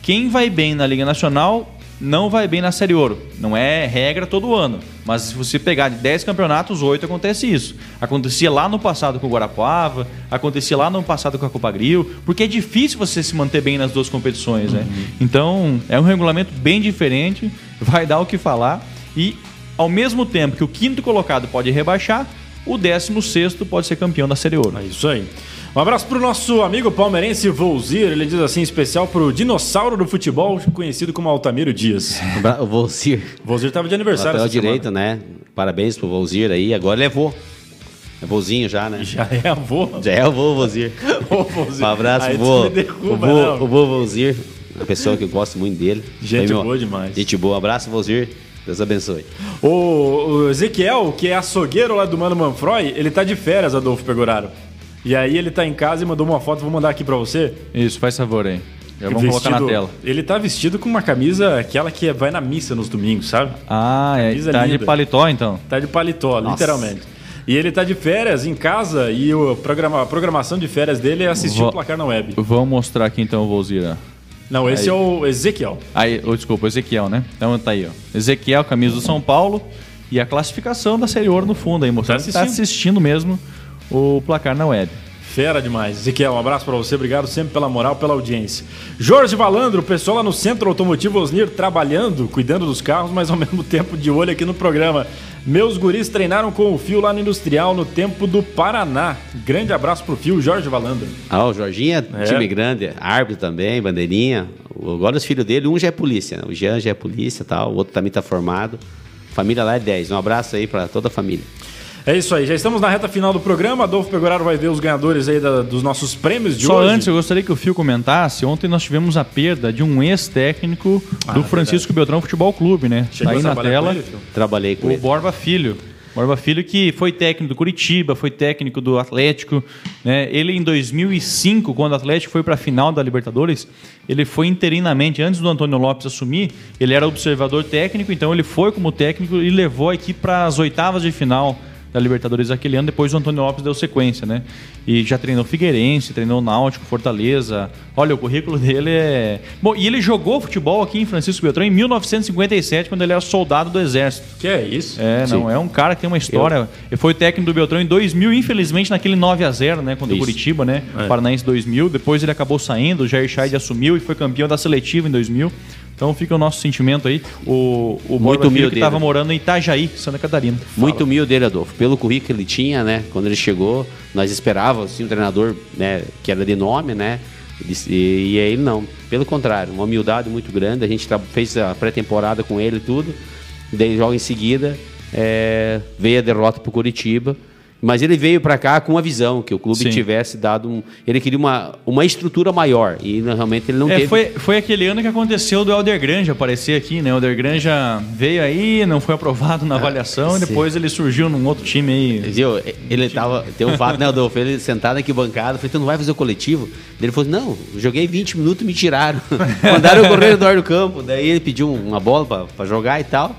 Quem vai bem na Liga Nacional não vai bem na Série Ouro. Não é regra todo ano. Mas se você pegar de 10 campeonatos, 8 acontece isso. Acontecia lá no passado com o Guarapuava, acontecia lá no passado com a Copa Grill, porque é difícil você se manter bem nas duas competições, né? Então, é um regulamento bem diferente, vai dar o que falar e ao mesmo tempo que o quinto colocado pode rebaixar, o décimo sexto pode ser campeão da Série Ouro. É isso aí. Um abraço pro nosso amigo palmeirense Volzir. Ele diz assim, especial pro dinossauro do futebol, conhecido como Altamiro Dias. o Volzir, Volzir tava de aniversário lateral semana. direito, né? Parabéns pro Volzir aí. Agora ele é vô. É vozinho já, né? Já é avô. Já é o vô Volzir. Ô, Volzir. Um abraço, Aí vô. derruba, o vô, o vô Volzir. Uma pessoa que eu gosto muito dele. Gente meu- boa demais. Gente boa. Um abraço, Vozir. Deus abençoe. O, o Ezequiel, que é açougueiro lá do Mano Manfroy, ele tá de férias, Adolfo Pegoraro. E aí ele tá em casa e mandou uma foto, vou mandar aqui pra você. Isso, faz favor aí. Já vamos colocar na tela. Ele tá vestido com uma camisa, aquela que vai na missa nos domingos, sabe? Ah, é, Camisa tá de linda. paletó então. Tá de paletó, Nossa. literalmente. E ele tá de férias em casa e o programa, a programação de férias dele é assistir Vou- o placar na web. Vamos mostrar aqui então Volzira. Não, esse é o Ezequiel. Aí, oh, desculpa, Ezequiel, né? Então tá aí, ó. Ezequiel, camisa do São Paulo e a classificação da Série Ouro no fundo aí, mostrando Tá tá assistindo. assistindo mesmo o placar na web. Fera demais. Ezequiel, um abraço pra você. Obrigado sempre pela moral, pela audiência. Jorge Valandro, o pessoal lá no Centro Automotivo Osnir trabalhando, cuidando dos carros, mas ao mesmo tempo de olho aqui no programa. Meus guris treinaram com o Fio lá no Industrial no tempo do Paraná. Grande abraço pro Fio, Jorge Valandro. Ah, o Jorginho é, É. time grande, árbitro também, bandeirinha. Agora os filhos dele, um já é polícia, né? O Jean já é polícia e tal, o outro também tá formado. Família lá é 10. Um abraço aí pra toda a família. É isso aí, já estamos na reta final do programa. Adolfo Pegoraro vai ver os ganhadores aí da- dos nossos prêmios de Só hoje. antes, eu gostaria que o Fio comentasse. Ontem nós tivemos a perda de um ex-técnico do Francisco Beltrão Futebol Clube, né? Chegou Tá aí na trabalhar com tela. ele? Trabalhei com O ele. Borba Filho. Borba Filho que foi técnico do Curitiba, foi técnico do Atlético. Né? Ele em 2005, quando o Atlético foi para a final da Libertadores, ele foi interinamente, antes do Antônio Lopes assumir, ele era observador técnico, então ele foi como técnico e levou a equipe para as oitavas de final da Libertadores aquele ano, depois o Antônio Lopes deu sequência, né? E já treinou Figueirense, treinou Náutico, Fortaleza. Olha, o currículo dele é... Bom, e ele jogou futebol aqui em Francisco Beltrão em 1957, quando ele era soldado do Exército. Que é isso? É, não, é um cara que tem uma história. Ele foi técnico do Beltrão em 2000, infelizmente naquele 9 a 0 né, contra o. Curitiba, né? É. Paranaense 2000. Depois ele acabou saindo, o Jair Scheid assumiu e foi campeão da seletiva em 2000. Então fica o nosso sentimento aí. O, o Muito humilde que estava morando em Itajaí, Santa Catarina. Muito humilde dele, Adolfo. Pelo currículo que ele tinha, né? Quando ele chegou, nós esperávamos assim, um treinador né, que era de nome, né? E, e, ele não. Pelo contrário, uma humildade muito grande. A gente fez a pré-temporada com ele e tudo. Daí joga em seguida, é, veio a derrota pro Curitiba. Mas ele veio para cá com uma visão que o clube Sim. tivesse dado um. Ele queria uma, uma estrutura maior. E realmente ele não É, teve. foi, foi aquele ano que aconteceu do Helder Granja aparecer aqui, né? O Helder Granja veio aí, não foi aprovado na avaliação, e sim. depois ele surgiu num outro time aí. Viu? Ele tava. Tem um fato, né, Adolfo? Ele sentado aqui bancada, falei, tu não vai fazer o coletivo? Ele falou, não, joguei 20 minutos e me tiraram. Mandaram eu correr redor do campo. Daí ele pediu uma bola pra jogar e tal.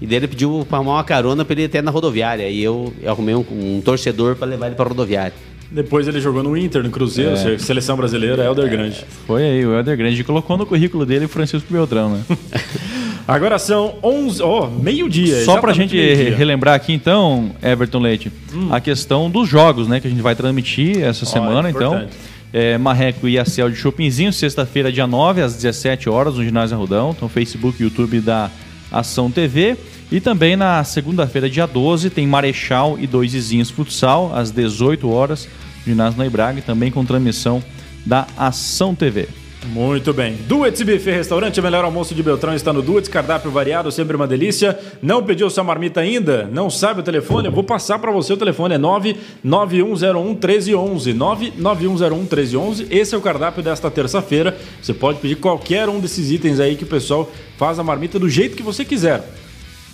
E daí ele pediu pra arrumar uma carona pra ele ir até na rodoviária. E eu, eu arrumei um, um torcedor pra levar ele pra rodoviária. Depois ele jogou no Inter, no Cruzeiro, É. seleção brasileira, Helder Grande. Foi aí, o Helder Granja colocou no currículo dele o Francisco Beltrão, né? Agora são 11, ó, meio-dia. Só pra gente relembrar aqui, então, Everton Leite, a questão dos jogos, né? Que a gente vai transmitir essa semana, então. importante. É, Marreco e Acel de Chopinzinho, sexta-feira, dia 9, às 17 horas, no Ginásio Arrudão. Então, Facebook e YouTube da Ação TV. E também na segunda-feira, dia 12, tem Marechal e Dois Izinhos Futsal, às 18 horas, Ginásio Noibraga, e também com transmissão da Ação TV. Muito bem. Duets Buffet Restaurante, o melhor almoço de Beltrão está no Duets, cardápio variado, sempre uma delícia. Não pediu sua marmita ainda? Não sabe o telefone? Eu vou passar para você o telefone, é 99101 1311. 99101 1311. Esse é o cardápio desta terça-feira. Você pode pedir qualquer um desses itens aí que o pessoal faz a marmita do jeito que você quiser.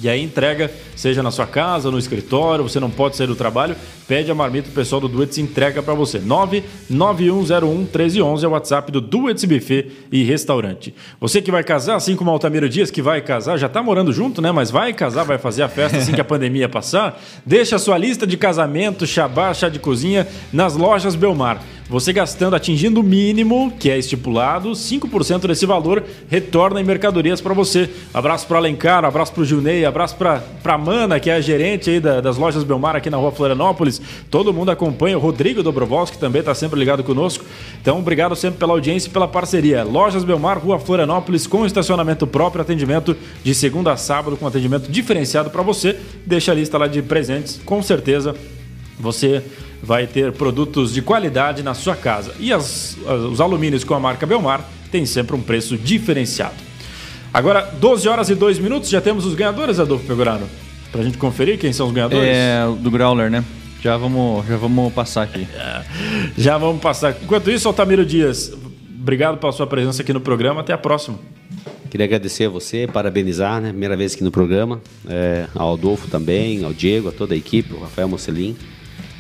E aí entrega, seja na sua casa, no escritório, você não pode sair do trabalho, pede a marmita, o pessoal do Duets entrega para você. 991011311 é o WhatsApp do Duets Buffet e Restaurante. Você que vai casar, assim como Altamiro Dias, que vai casar, já está morando junto, né? Mas vai casar, vai fazer a festa assim que a pandemia passar, deixa a sua lista de casamento, chabá, chá de cozinha nas lojas Belmar. Você gastando, atingindo o mínimo que é estipulado, 5% desse valor retorna em mercadorias para você. Abraço para Alencar, abraço para o Gilney, abraço para Mana, que é a gerente aí da- das lojas Belmar aqui na rua Florianópolis. Todo mundo acompanha, o Rodrigo Dobrovolski também está sempre ligado conosco. Então, obrigado sempre pela audiência e pela parceria. Lojas Belmar, rua Florianópolis, com estacionamento próprio, atendimento de segunda a sábado, com atendimento diferenciado para você. Deixa a lista lá de presentes, com certeza você vai ter produtos de qualidade na sua casa. E as- as- os alumínios com a marca Belmar têm sempre um preço diferenciado. Agora, 12 horas e 2 minutos, já temos os ganhadores, Adolfo Pegorano. Pra gente conferir quem são os ganhadores. É, do Growler, né? Já vamos, já vamos passar aqui. Já vamos passar. Enquanto isso, Altamiro Dias, Obrigado pela sua presença aqui no programa. Até a próxima. Queria agradecer a você, parabenizar, né? Primeira vez aqui no programa. É, ao Adolfo também, ao Diego, a toda a equipe, o Rafael Mocelin.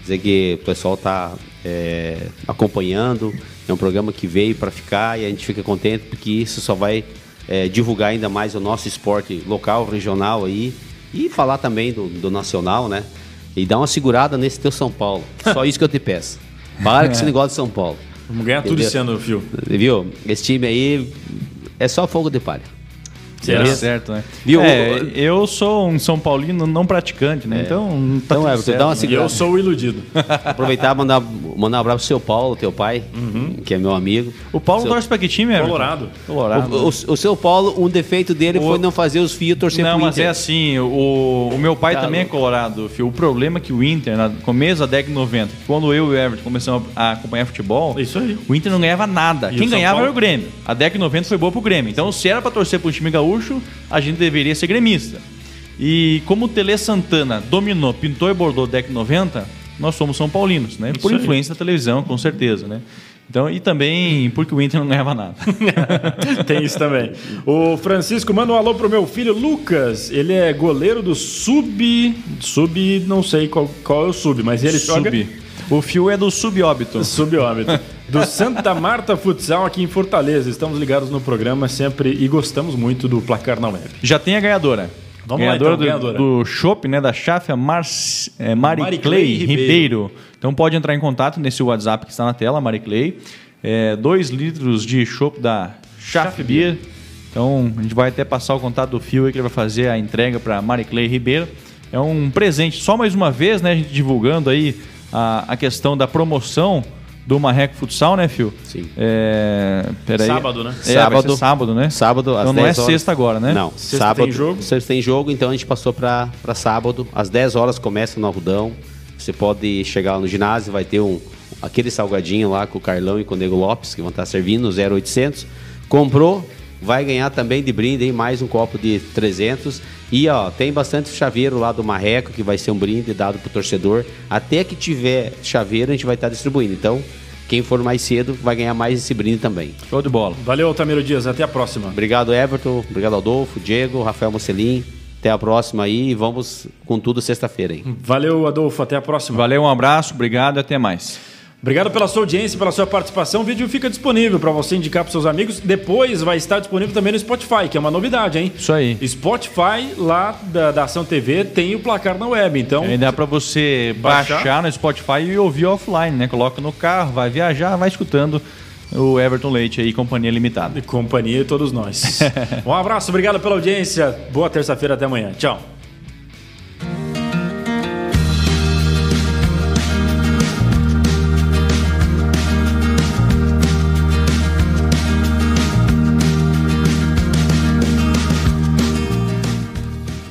Dizer que o pessoal está é, acompanhando. É um programa que veio para ficar e a gente fica contente porque isso só vai é, divulgar ainda mais o nosso esporte local, regional aí e falar também do, do nacional, né? E dar uma segurada nesse teu São Paulo. Só isso que eu te peço. Para com esse negócio de São Paulo. Vamos ganhar tudo Entendeu? esse ano, Fio. Viu? Esse time aí é só fogo de palha. Será? Certo, né? Viu? É, eu sou um São Paulino não praticante, né? Então, tá Então, tudo Everton, certo, dá uma né? E segurada. eu sou o iludido. Aproveitar e mandar, mandar um abraço pro seu Paulo, teu pai, que é meu amigo. O Paulo Seu- torce pra que time, Everton? Colorado. Colorado. O, o- o seu Paulo, um defeito dele O- foi não fazer os fios torcer Não, pro mas Inter. é assim, o, o meu pai Tá também louco. é colorado, filho. O problema é que o Inter, no começo da década de 90, quando eu e o Everton começamos a acompanhar futebol, Isso aí. o Inter não ganhava nada. E Quem ganhava Paulo? era o Grêmio. A década de 90 foi boa pro Grêmio. Então, se era pra torcer pro time gaúcho, a gente deveria ser gremista. E como o Tele Santana dominou, pintou e bordou década de 90, nós somos São Paulinos, né? Por aí. influência da televisão, com certeza, né? Então, e também porque o Inter não ganhava nada. Tem isso também. O Francisco manda um alô pro meu filho Lucas. Ele é goleiro do Sub. Sub, não sei qual, qual é o Sub, mas ele joga. O fio é do subóbito. Subóbito. Do Santa Marta Futsal aqui em Fortaleza. Estamos ligados no programa sempre e gostamos muito do placar na web. Já tem a ganhadora. Vamos lá, ganhadora então, do, ganhadora. do Chopp, né, da Chafia Mar é, Mari, Mari Clay, Clay Ribeiro. Ribeiro. Então pode entrar em contato nesse WhatsApp que está na tela, Mari Clay. 2 litros de chopp da Chaf Beer. Então a gente vai até passar o contato do Fio aí que ele vai fazer a entrega para Mari Clay Ribeiro. É um presente, só mais uma vez, né, a gente divulgando aí a, a questão da promoção do Marreco Futsal, né, Fio? Sim. É, peraí. Sábado, né? É, sábado. Sábado, né? Sábado, às Então não 10 é horas. sexta agora, né? Não, Sexta sábado. tem jogo? Sexta tem jogo, então a gente passou para sábado. Às 10 horas começa no Arrudão. Você pode chegar lá no ginásio, vai ter um aquele salgadinho lá com o Carlão e com o Nego Lopes, que vão estar servindo, 0800. Comprou, vai ganhar também de brinde aí mais um copo de 300. E ó, tem bastante chaveiro lá do Marreco, que vai ser um brinde dado pro torcedor. Até que tiver chaveiro, a gente vai estar distribuindo. Então, quem for mais cedo vai ganhar mais esse brinde também. Show de bola. Valeu, Altamiro Dias. Até a próxima. Obrigado, Everton. Obrigado, Adolfo, Diego, Rafael Mocelin. Até a próxima aí e vamos com tudo sexta-feira. Valeu, Adolfo. Até a próxima. Valeu, um abraço, obrigado e até mais. Obrigado pela sua audiência, pela sua participação. O vídeo fica disponível para você indicar para seus amigos. Depois vai estar disponível também no Spotify, que é uma novidade, hein? Isso aí. Spotify, lá da, da Ação TV, tem o placar na web. Então, Aí dá pra você Baixar. baixar. no Spotify e ouvir offline, né? Coloca no carro, vai viajar, vai escutando o Everton Leite aí, Companhia Limitada. companhia e todos nós. um abraço, obrigado pela audiência. Boa terça-feira, até amanhã. Tchau.